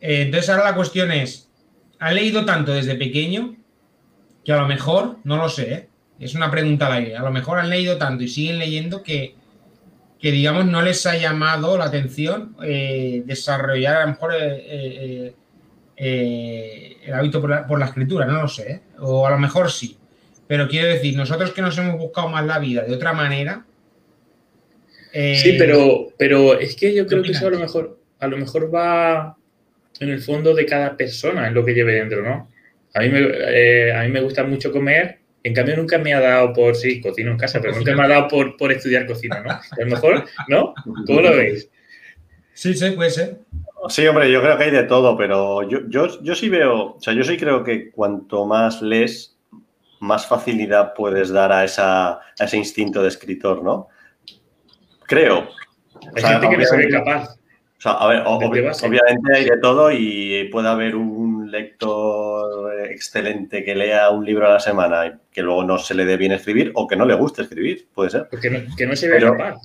Eh, entonces ahora la cuestión es, ¿ha leído tanto desde pequeño? Que a lo mejor, no lo sé, ¿eh? es una pregunta al aire, a lo mejor han leído tanto y siguen leyendo que que digamos no les ha llamado la atención eh, desarrollar a lo mejor eh, eh, el hábito por la, escritura, no lo sé, o a lo mejor sí. Pero quiero decir, nosotros que nos hemos buscado más la vida de otra manera. sí, pero, pero es que yo creo que eso a lo mejor, a lo mejor va en el fondo de cada persona, en lo que lleve dentro, ¿no? A mí me, a mí me gusta mucho comer en cambio, nunca me ha dado por, sí, cocino en casa, pero nunca me ha dado por, por estudiar cocina, ¿no? A lo mejor, ¿no? ¿Cómo lo veis? Sí, sí, puede ser. Sí, hombre, yo creo que hay de todo, pero yo, yo, yo sí veo, o sea, yo sí creo que cuanto más lees, más facilidad puedes dar a, esa, a ese instinto de escritor, ¿no? Creo. Hay gente que no se ve capaz. O sea, a ver, obviamente hay de todo y puede haber un lector excelente que lea un libro a la semana y que luego no se le dé bien escribir o que no le guste escribir, puede ser. Que no, que no se vea capaz.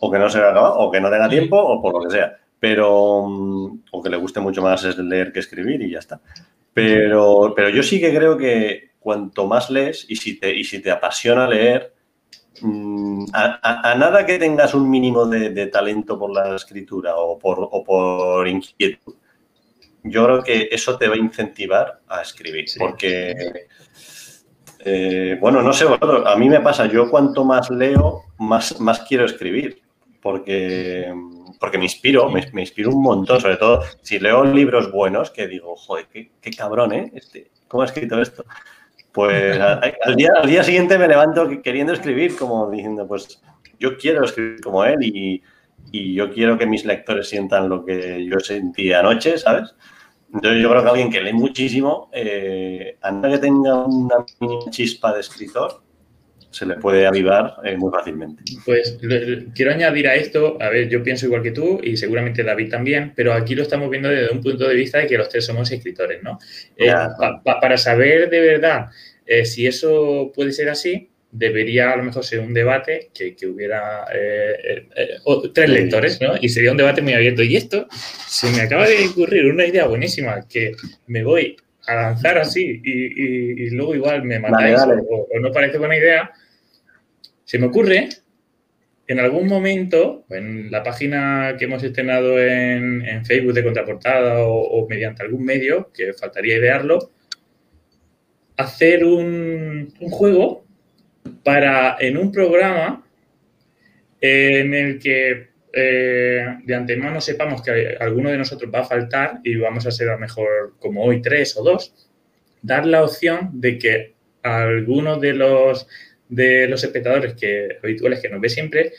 O que no se vea capaz, o que no tenga tiempo, o por lo que sea. Pero, mm, o que le guste mucho más leer que escribir y ya está. Pero, pero yo sí que creo que cuanto más lees y si te, y si te apasiona leer, Mm, a, nada que tengas un mínimo de, talento por la escritura o por, por, inquietud, yo creo que eso te va a incentivar a escribir. Porque, eh, bueno, no sé, a mí me pasa, yo cuanto más leo, más, más quiero escribir. Porque, porque me inspiro, me, inspiro un montón, sobre todo si leo libros buenos que digo, joder, qué, qué cabrón, ¿eh? Este, ¿Cómo ha escrito esto? Pues al día, al día siguiente me levanto queriendo escribir, como diciendo, pues yo quiero escribir como él y, yo quiero que mis lectores sientan lo que yo sentí anoche, ¿sabes? Entonces yo creo que alguien que lee muchísimo, eh, a que tenga una chispa de escritor, se le puede avivar eh, muy fácilmente. Pues quiero añadir a esto, a ver, yo pienso igual que tú y seguramente David también, pero aquí lo estamos viendo desde un punto de vista de que los tres somos escritores, ¿no? Eh, para saber de verdad eh, si eso puede ser así, debería a lo mejor ser un debate que, hubiera eh, eh, tres lectores, ¿no? Y sería un debate muy abierto. Y esto se me acaba de ocurrir una idea buenísima que me voy a lanzar así y, luego igual me matáis O, no parece buena idea. Se me ocurre en algún momento, en la página que hemos estrenado en, Facebook de contraportada o, o mediante algún medio, que faltaría idearlo, hacer un, juego para en un programa en el que eh, de antemano sepamos que alguno de nosotros va a faltar y vamos a ser a mejor como hoy tres o dos, dar la opción de que algunos de los de los espectadores que habituales que nos ve siempre,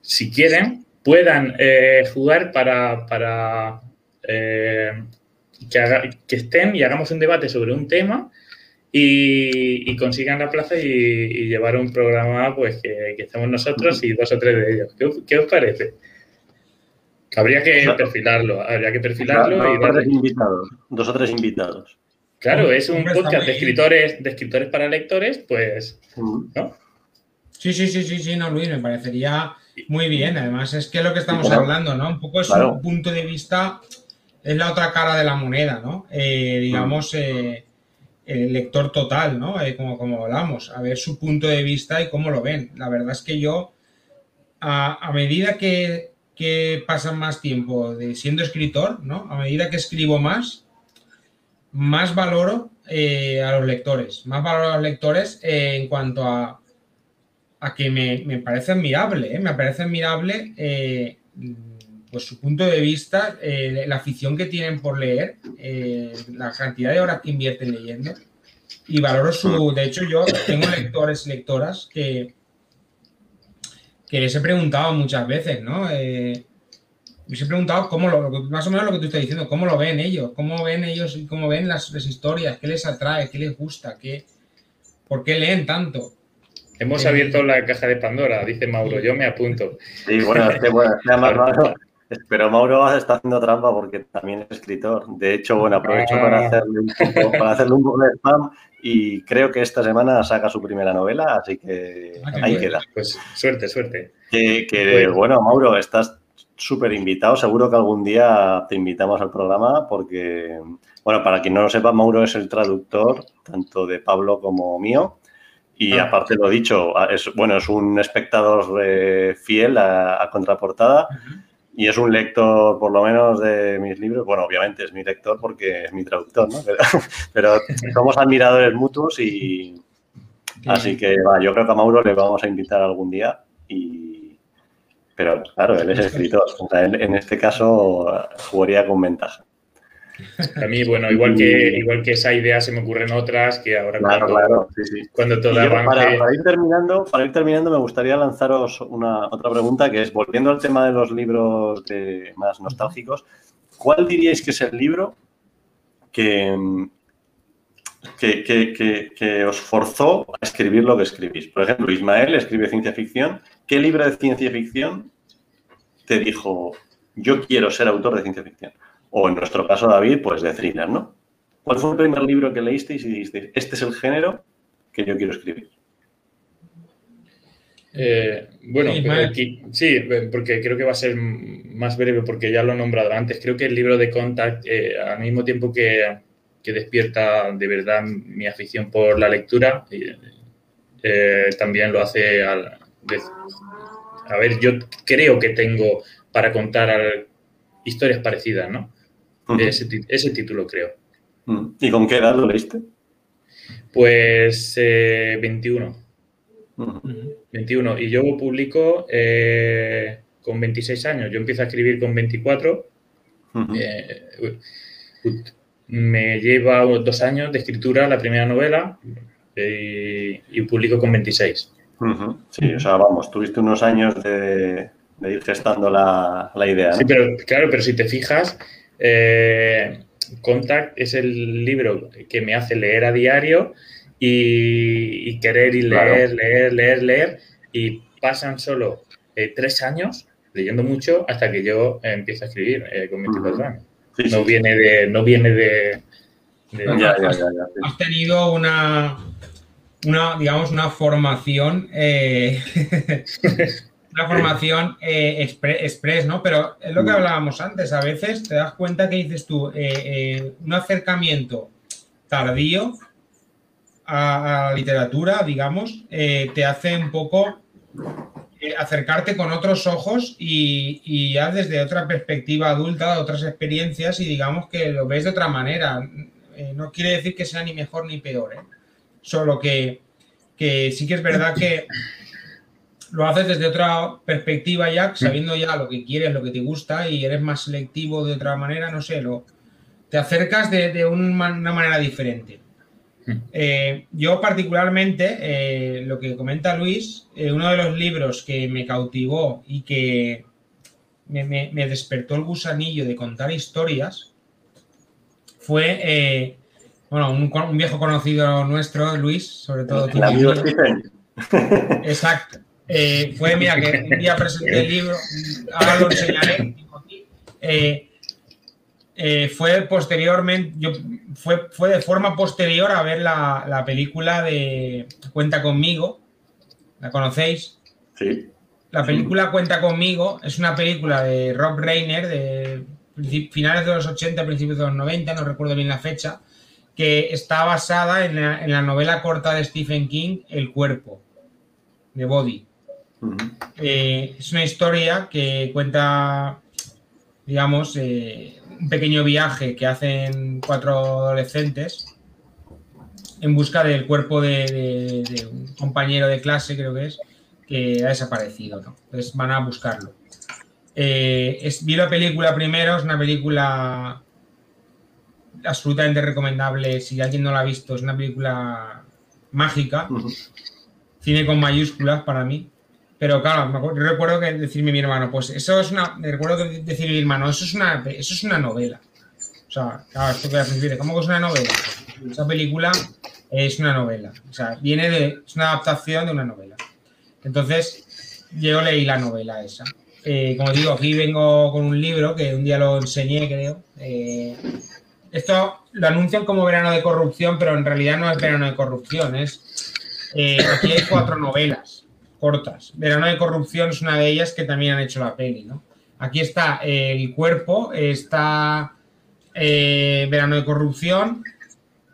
si quieren, puedan eh, jugar para, para eh, que, estén y hagamos un debate sobre un tema y, consigan la plaza y, llevar un programa pues que, estemos nosotros y dos o tres de ellos. ¿Qué, os parece? Habría que perfilarlo, habría que perfilarlo y darle... invitados, dos o tres invitados. Claro, es un podcast de escritores, de escritores para lectores, pues, ¿no? Sí, sí, sí, sí, sí, no, Luis, me parecería muy bien. Además, es que lo que estamos hablando, ¿no? Un poco es un punto de vista es la otra cara de la moneda, ¿no? Eh, digamos, eh, el lector total, ¿no? Eh, como, como hablamos, a ver su punto de vista y cómo lo ven. La verdad es que yo, a, medida que, que pasan más tiempo de siendo escritor, ¿no? A medida que escribo más, más valoro a los lectores, más valoro a los lectores en cuanto a, a que me, me parece admirable, me parece admirable pues su punto de vista, eh, la afición que tienen por leer, eh, la cantidad de horas que invierten leyendo. Y valoro su. De hecho, yo tengo lectores y lectoras que, que les he preguntado muchas veces, ¿no? Eh, les he preguntado cómo lo, más o menos lo que tú estás diciendo, cómo lo ven ellos, cómo ven ellos y cómo ven las, historias, qué les atrae, qué les gusta, qué, por qué leen tanto. Hemos abierto la caja de Pandora, dice Mauro, yo me apunto. Sí, bueno, es que, bueno, pero Mauro está haciendo trampa porque también es escritor. De hecho, bueno, aprovecho para, ah. hacerle un poco, para hacerle un poco de spam y creo que esta semana saca su primera novela, así que ah, ahí queda. Pues suerte, suerte. Que, bueno. Mauro, estás súper invitado. Seguro que algún día te invitamos al programa porque, bueno, para quien no lo sepa, Mauro es el traductor tanto de Pablo como mío. Y ah. aparte lo dicho, es, bueno, es un espectador eh, fiel a, contraportada y es un lector, por lo menos, de mis libros. Bueno, obviamente es mi lector porque es mi traductor, ¿no? Pero, somos admiradores mutuos y. Así que va, yo creo que a Mauro le vamos a invitar algún día y. Pero claro, él es escritor. en, este caso jugaría con ventaja. A mí, bueno, igual que, igual que esa idea se me ocurren otras que ahora claro, cuando, claro, sí, sí. cuando todo avance... para, para ir terminando, para ir terminando, me gustaría lanzaros una otra pregunta que es, volviendo al tema de los libros de- más nostálgicos, ¿cuál diríais que es el libro que, que, que- que- que os forzó a escribir lo que escribís? Por ejemplo, Ismael escribe ciencia ficción. ¿Qué libro de ciencia ficción te dijo, yo quiero ser autor de ciencia ficción? O en nuestro caso, David, pues de thriller, ¿no? ¿Cuál fue el primer libro que leísteis y dijisteis, este es el género que yo quiero escribir? Eh, bueno, Sí, aquí- sí, porque creo que va a ser más breve porque ya lo he nombrado antes. Creo que el libro de Contact, eh, al mismo tiempo que, que despierta de verdad mi afición por la lectura, eh, eh, también lo hace al... de- a ver, yo creo que tengo para contar al- historias parecidas, ¿no? Ese, título creo. ¿Y con qué edad lo leíste? Pues eh, 21. Ujú. 21. Y yo publico eh, con 26 años. Yo empiezo a escribir con 24. Ujú. Eh, me lleva dos años de escritura la primera novela eh, y publico con 26. Ujú. Sí, o sea, vamos, tuviste unos años de, de ir gestando la, la idea, ¿no? Sí, pero claro, pero si te fijas, eh, Contact es el libro que me hace leer a diario y, y querer y Claro. leer, leer, leer, leer. Y pasan solo eh, tres años leyendo mucho hasta que yo eh, empiezo a escribir eh, con 24 Ujú. años. Sí, sí, No sí. viene de. No viene de, de- Ya, ya, ya, ya, sí. Has tenido una, una digamos, una formación, eh, una formación eh, expre- express, ¿no? Pero es lo que hablábamos antes, a veces te das cuenta que dices tú, eh, eh, un acercamiento tardío a, la literatura, digamos, eh, te hace un poco acercarte con otros ojos y, y ya desde otra perspectiva adulta, otras experiencias y digamos que lo ves de otra manera. No quiere decir que sea ni mejor ni peor, ¿eh? solo que, que sí que es verdad que lo haces desde otra perspectiva ya, sabiendo ya lo que quieres, lo que te gusta y eres más selectivo de otra manera, no sé, lo, te acercas de, de un ma- una manera diferente. Eh, yo particularmente, eh, lo que comenta Luis, eh, uno de los libros que me cautivó y que me, me- me despertó el gusanillo de contar historias fue, eh, bueno, un, viejo conocido nuestro, Luis, sobre todo. El amigo Stephen. Exacto. Eh, fue, mira, que un día presenté el libro, ahora lo enseñaré. Eh, eh, fue posteriormente, yo, fue, fue de forma posterior a ver la, la película de Cuenta conmigo. ¿La conocéis? Sí. La película Cuenta conmigo es una película de Rob Reiner de finales de los 80, principios de los 90, no recuerdo bien la fecha, que está basada en la, en la novela corta de Stephen King, El cuerpo, de Body. Eh, es una historia que cuenta, digamos, eh, un pequeño viaje que hacen cuatro adolescentes en busca del cuerpo de, de- de un compañero de clase, creo que es, que ha desaparecido. ¿no? Entonces van a buscarlo. Eh, es- vi la película primero, es una película absolutamente recomendable. Si alguien no la ha visto, es una película mágica cine con mayúsculas para mí. Pero claro, me yo recuerdo que decirme mi hermano, pues eso es una. Me recuerdo que decirme mi hermano, eso es una, eso es una novela. O sea, claro, esto que principio, ¿cómo que es una novela? Esa película es una novela. O sea, viene de. Es una adaptación de una novela. Entonces, yo leí la novela esa. Eh, como digo, aquí vengo con un libro que un día lo enseñé, creo. Eh, esto lo anuncian como verano de corrupción, pero en realidad no es verano de corrupción, es eh, aquí hay cuatro novelas cortas. Verano de corrupción es una de ellas que también han hecho la peli, ¿no? Aquí está El cuerpo, está eh, Verano de corrupción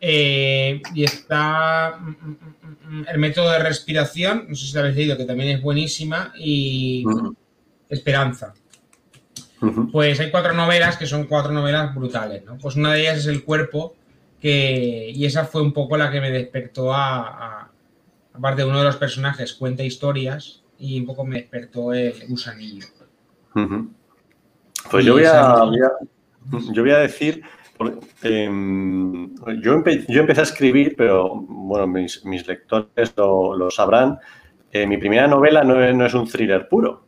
eh, y está mm, mm, mm, El método de respiración, no sé si la habéis leído, que también es buenísima, y. Esperanza. Pues hay cuatro novelas que son cuatro novelas brutales, ¿no? Pues una de ellas es El cuerpo, que, y esa fue un poco la que me despertó a, a- aparte uno de los personajes cuenta historias y un poco me despertó el gusanillo. Ujú. Pues yo voy a, voy a- yo voy a decir, em, yo, empecé a escribir, pero bueno, mis, lectores lo, sabrán. Eh, mi primera novela no es, un thriller puro.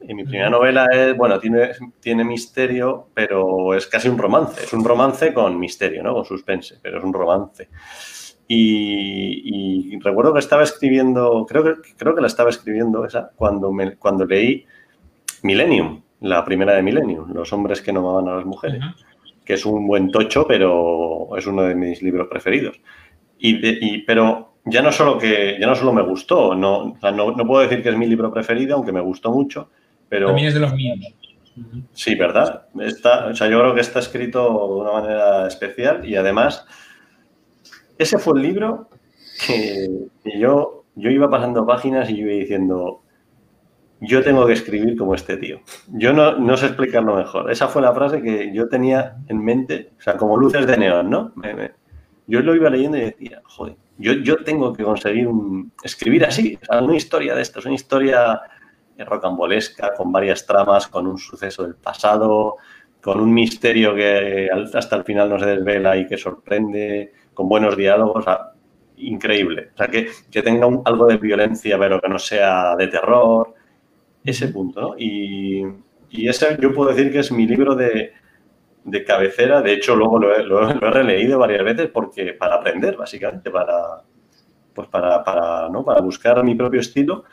Y mi primera novela es, bueno, tiene, tiene misterio, pero es casi un romance. Es un romance con misterio, ¿no? Con suspense, pero es un romance. Y, recuerdo que estaba escribiendo, creo que, creo que la estaba escribiendo esa, cuando, me, cuando leí Millennium, la primera de Millennium, Los hombres que no amaban a las mujeres, que es un buen tocho, pero es uno de mis libros preferidos. Y, pero ya no solo que ya no solo me gustó, no, no, no, puedo decir que es mi libro preferido, aunque me gustó mucho, pero... También es de los míos. Sí, ¿verdad? Está, o sea, yo creo que está escrito de una manera especial y además ese fue el libro que, yo, yo iba pasando páginas y yo iba diciendo, yo tengo que escribir como este tío. Yo no, no, sé explicarlo mejor. Esa fue la frase que yo tenía en mente, o sea, como luces de neón, ¿no? yo lo iba leyendo y decía, joder, yo, yo tengo que conseguir escribir así, o sea, una historia de esto, una historia rocambolesca, con varias tramas, con un suceso del pasado, con un misterio que hasta el final no se desvela y que sorprende, con buenos diálogos, increíble. O sea, que, tenga algo de violencia, pero que no sea de terror, ese punto, ¿no? Y, ese yo puedo decir que es mi libro de, cabecera. De hecho, luego lo he, releído varias veces porque para aprender, básicamente, para, pues para, para, ¿no? para buscar mi propio estilo.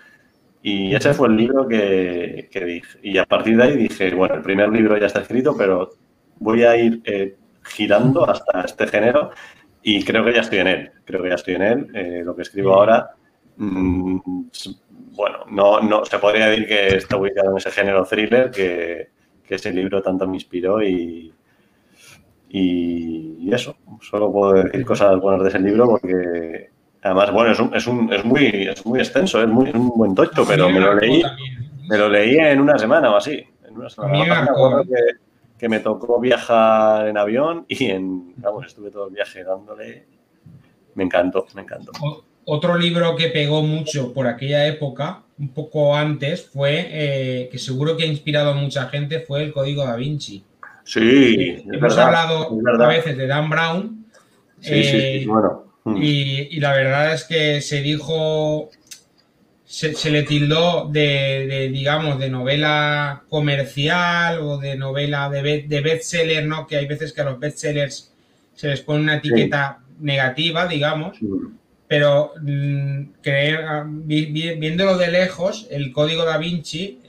Y ese fue el libro que, dije. Y a partir de ahí dije, bueno, el primer libro ya está escrito, pero voy a ir eh, girando hasta este género y creo que ya estoy en él, creo que ya estoy en él. Eh, lo que escribo ahora, mm, bueno, no, no se podría decir que está ubicado en ese género thriller que, ese libro tanto me inspiró y, y, eso. Solo puedo decir cosas buenas de ese libro porque además, bueno, es, un, es, un, es muy, es muy extenso, es, muy, un buen tocho, pero me lo leí, me lo leí en una semana o así. En una semana que me tocó viajar en avión y en, vamos, estuve todo el viaje dándole. Me encantó, me encantó. Otro libro que pegó mucho por aquella época, un poco antes, fue, eh, que seguro que ha inspirado a mucha gente, fue El Código da Vinci. Sí, hemos hablado a veces de Dan Brown. Sí, sí, sí, bueno. Mm. Y, y, la verdad es que se dijo se, le tildó de, digamos, de novela comercial o de novela de, de bestseller, ¿no? Que hay veces que a los bestsellers se les pone una etiqueta negativa, digamos, pero mm, creer, viéndolo de lejos, el código da Vinci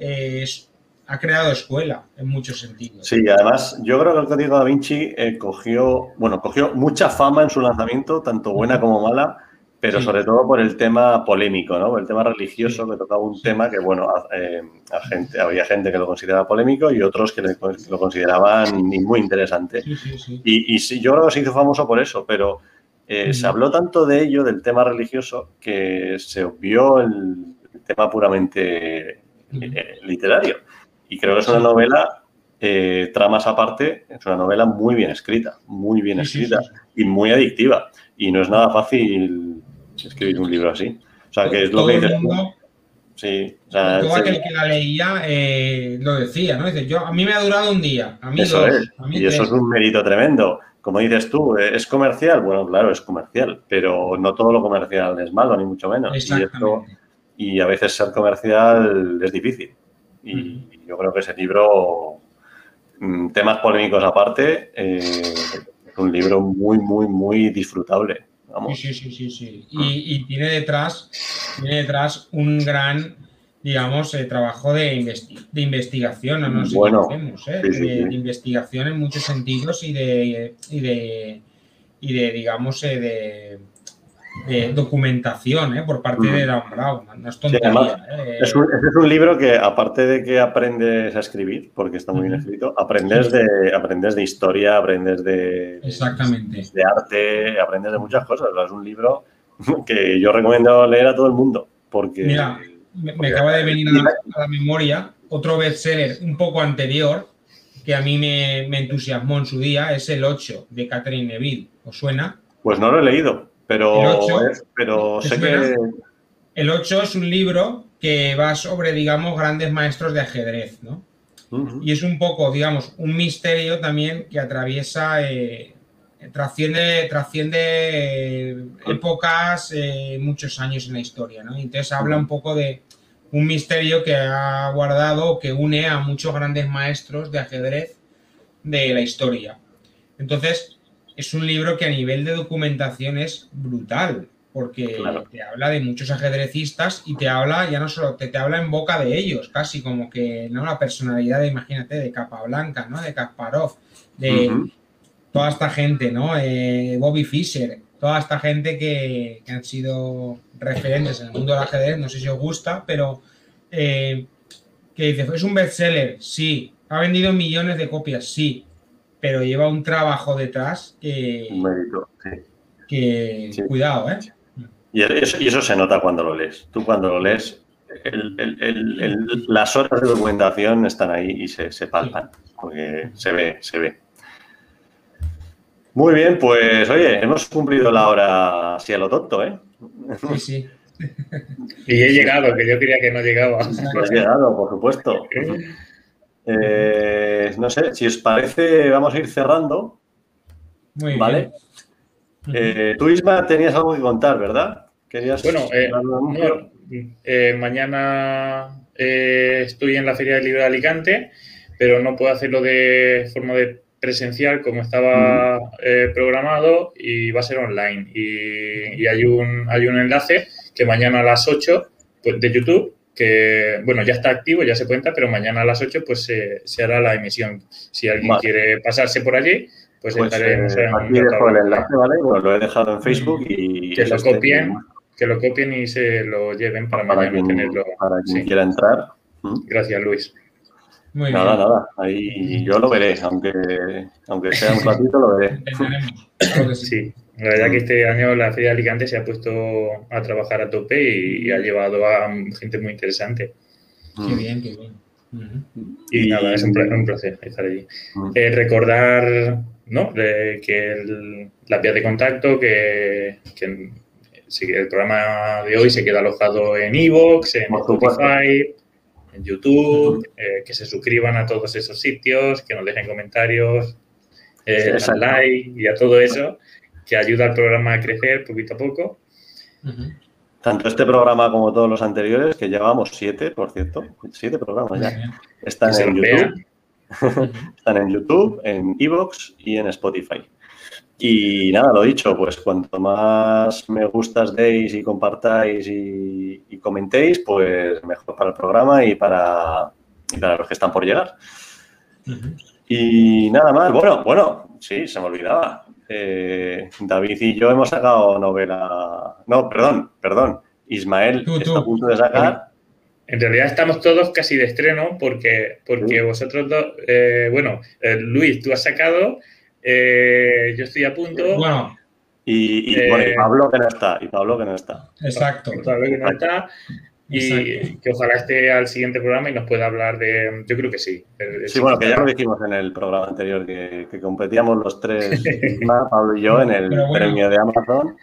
ha creado escuela en muchos sentidos. Sí, además yo creo que el código da Vinci eh, cogió, bueno, cogió mucha fama en su lanzamiento, tanto buena como mala, pero sobre todo por el tema polémico, ¿no? Por el tema religioso, que tocaba un tema que, bueno, eh, gente, había gente que lo consideraba polémico y otros que lo consideraban muy interesante. y, y yo creo que se hizo famoso por eso, pero eh, se habló tanto de ello, del tema religioso, que se obvió el, tema puramente eh, literario. Y creo que es una novela, tramas aparte, es una novela muy bien escrita, muy bien escrita y muy adictiva. Y no es nada fácil escribir un libro así. O sea, que es lo que dices. Sí, o sea, todo aquel que la leía eh, lo decía, ¿no? Dice, yo, a mí me ha durado un día, a mí eso es. y eso es un mérito tremendo. Como dices tú, ¿es comercial? Bueno, claro, es comercial, pero no todo lo comercial es malo, ni mucho menos. Y, y a veces ser comercial es difícil. Y yo creo que ese libro, mm, temas polémicos aparte, eh, es un libro muy, muy, muy disfrutable. Sí, sí, sí, sí. Y, tiene, detrás, tiene detrás un gran, digamos, eh, trabajo de, de investigación, no sé bueno, ¿eh? de, investigación en muchos sentidos y de, y de, y de digamos, eh, de documentación ¿eh? por parte de Dan Brown. No es tontería. ¿eh? es, un, es, un, libro que, aparte de que aprendes a escribir, porque está muy bien escrito, aprendes, de, aprendes de historia, aprendes de, Exactamente. de, arte, aprendes de muchas cosas. Es un libro que yo recomiendo leer a todo el mundo. Porque, Mira, me, acaba de venir a la, memoria otro bestseller un poco anterior que a mí me, me entusiasmó en su día, es El 8 de Catherine Neville. ¿Os suena? Pues no lo he leído. Pero, pero sé que... El 8 es un libro que va sobre, digamos, grandes maestros de ajedrez, ¿no? Y es un poco, digamos, un misterio también que atraviesa, eh, trasciende, trasciende eh, épocas, eh, muchos años en la historia, ¿no? Entonces habla un poco de un misterio que ha guardado, que une a muchos grandes maestros de ajedrez de la historia. Entonces, es un libro que a nivel de documentación es brutal, porque te habla de muchos ajedrecistas y te habla, ya no solo, te, te habla en boca de ellos, casi como que, ¿no? La personalidad, de, imagínate, de Capablanca, ¿no? De Kasparov, de toda esta gente, ¿no? Eh, Bobby Fischer, toda esta gente que, han sido referentes en el mundo del ajedrez, no sé si os gusta, pero eh, que dice, es un bestseller, sí, ha vendido millones de copias, sí, pero lleva un trabajo detrás que... Un mérito, sí. Que, cuidado, ¿eh? Y eso, se nota cuando lo lees. Tú cuando lo lees, las horas de documentación están ahí y se, se palpan, porque se ve, se ve. Muy bien, pues oye, hemos cumplido la hora así a lo tonto, ¿eh? Sí, sí. Y he llegado, que yo quería que no llegaba. Has llegado, por supuesto. Eh, no sé, si os parece, vamos a ir cerrando. Muy ¿Vale? Bien. Eh, tú, Isma, tenías algo que contar, ¿verdad? ¿Querías bueno, eh, mañana estoy en la Feria del Libro de Alicante, pero no puedo hacerlo de forma de presencial como estaba eh, programado y va a ser online. Y, hay, un, hay un enlace que mañana a las 8 pues, de YouTube, que bueno, ya está activo, ya se cuenta, pero mañana a las 8 pues se, hará la emisión. Si alguien quiere pasarse por allí, pues, pues estaremos eh, aquí dejo el enlace, ¿vale? lo he dejado en Facebook y... Que lo copien, que lo copien y se lo lleven para, mañana tenerlo. Para quien quiera entrar. Gracias, Luis nada, nada. Ahí yo lo veré, aunque, aunque sea un ratito, lo veré. sí, la verdad que este año la Feria de Alicante se ha puesto a trabajar a tope y, ha llevado a gente muy interesante. Qué bien, qué bien. Y, nada, es un, placer estar allí. Eh, recordar ¿no? que la vía de contacto, que, que, el programa de hoy se queda alojado en Evox, en Spotify, en YouTube, eh, que se suscriban a todos esos sitios, que nos dejen comentarios, eh, like y a todo eso, que ayuda al programa a crecer poquito a poco. Tanto este programa como todos los anteriores, que llevamos siete, por cierto, siete programas ya, están en YouTube. están en YouTube, en Evox y en Spotify. Y nada, lo dicho, pues cuanto más me gustas deis y compartáis y, comentéis, pues mejor para el programa y para, para los que están por llegar. Y nada más, bueno, bueno, sí, se me olvidaba. Eh, David y yo hemos sacado novela. No, perdón, perdón. Ismael está a punto de sacar. En realidad estamos todos casi de estreno porque, porque vosotros dos, eh, bueno, eh, Luis, tú has sacado eh, yo estoy a punto. Bueno. Y, eh, Pablo que no está. Y Pablo que no está. Exacto. Pablo que no está. Y que ojalá esté al siguiente programa y nos pueda hablar de. Yo creo que sí. sí, bueno, que ya lo dijimos en el programa anterior, que, competíamos los tres, Pablo y yo, en el premio de Amazon.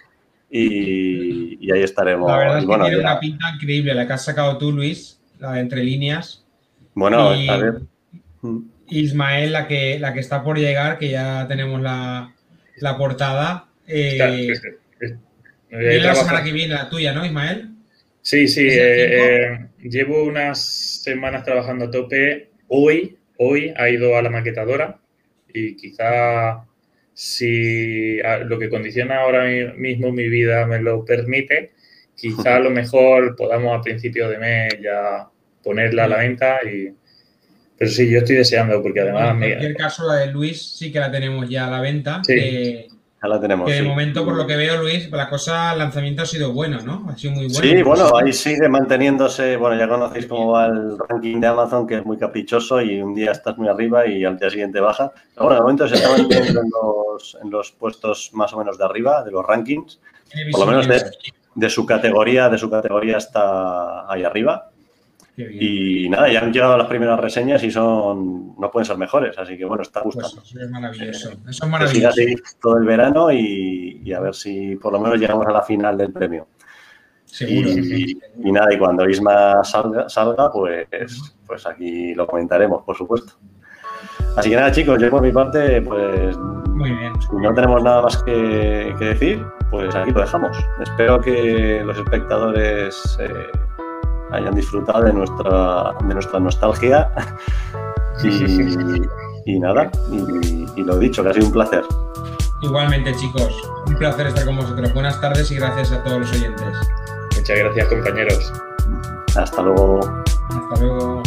Y, ahí estaremos. La verdad es que tiene una pinta increíble la que has sacado tú, Luis, la de entre líneas. Bueno, a ver. Ismael, la que, la que está por llegar, que ya tenemos la, portada. Eh, la semana que viene, la tuya, ¿no, Ismael? Sí, sí. Eh, eh, llevo unas semanas trabajando a tope. Hoy, hoy ha ido a la maquetadora y quizá si lo que condiciona ahora mismo mi vida me lo permite, quizá a lo mejor podamos a principio de mes ya ponerla a la venta y, pero sí, yo estoy deseando, porque además. en cualquier caso, la de Luis sí que la tenemos ya a la venta. Sí. ya la tenemos. Que de momento, por lo que veo, Luis, la cosa, el lanzamiento ha sido bueno, ¿no? Ha sido muy bueno. Sí, bueno, ahí sigue manteniéndose. Bueno, ya conocéis cómo va el ranking de Amazon, que es muy caprichoso y un día estás muy arriba y al día siguiente baja. Pero bueno, de momento se está manteniendo en los, en los puestos más o menos de arriba de los rankings. Por lo menos de, de su categoría, de su categoría está ahí arriba. Y nada, ya han llegado las primeras reseñas y son no pueden ser mejores, así que bueno, está pues gustando. eso es maravilloso. Eh, eso es maravilloso. así todo el verano y, a ver si por lo menos llegamos a la final del premio. Seguro. Y, y nada, y cuando Isma salga, salga pues, pues aquí lo comentaremos, por supuesto. Así que nada, chicos, yo por mi parte, pues Muy bien. si no tenemos nada más que, que decir, pues aquí lo dejamos. Espero que los espectadores eh, hayan disfrutado de nuestra, de nuestra nostalgia. Y, y nada, y, y lo dicho, que ha sido un placer. Igualmente, chicos. Un placer estar con vosotros. Buenas tardes y gracias a todos los oyentes. Muchas gracias, compañeros. Hasta luego. Hasta luego.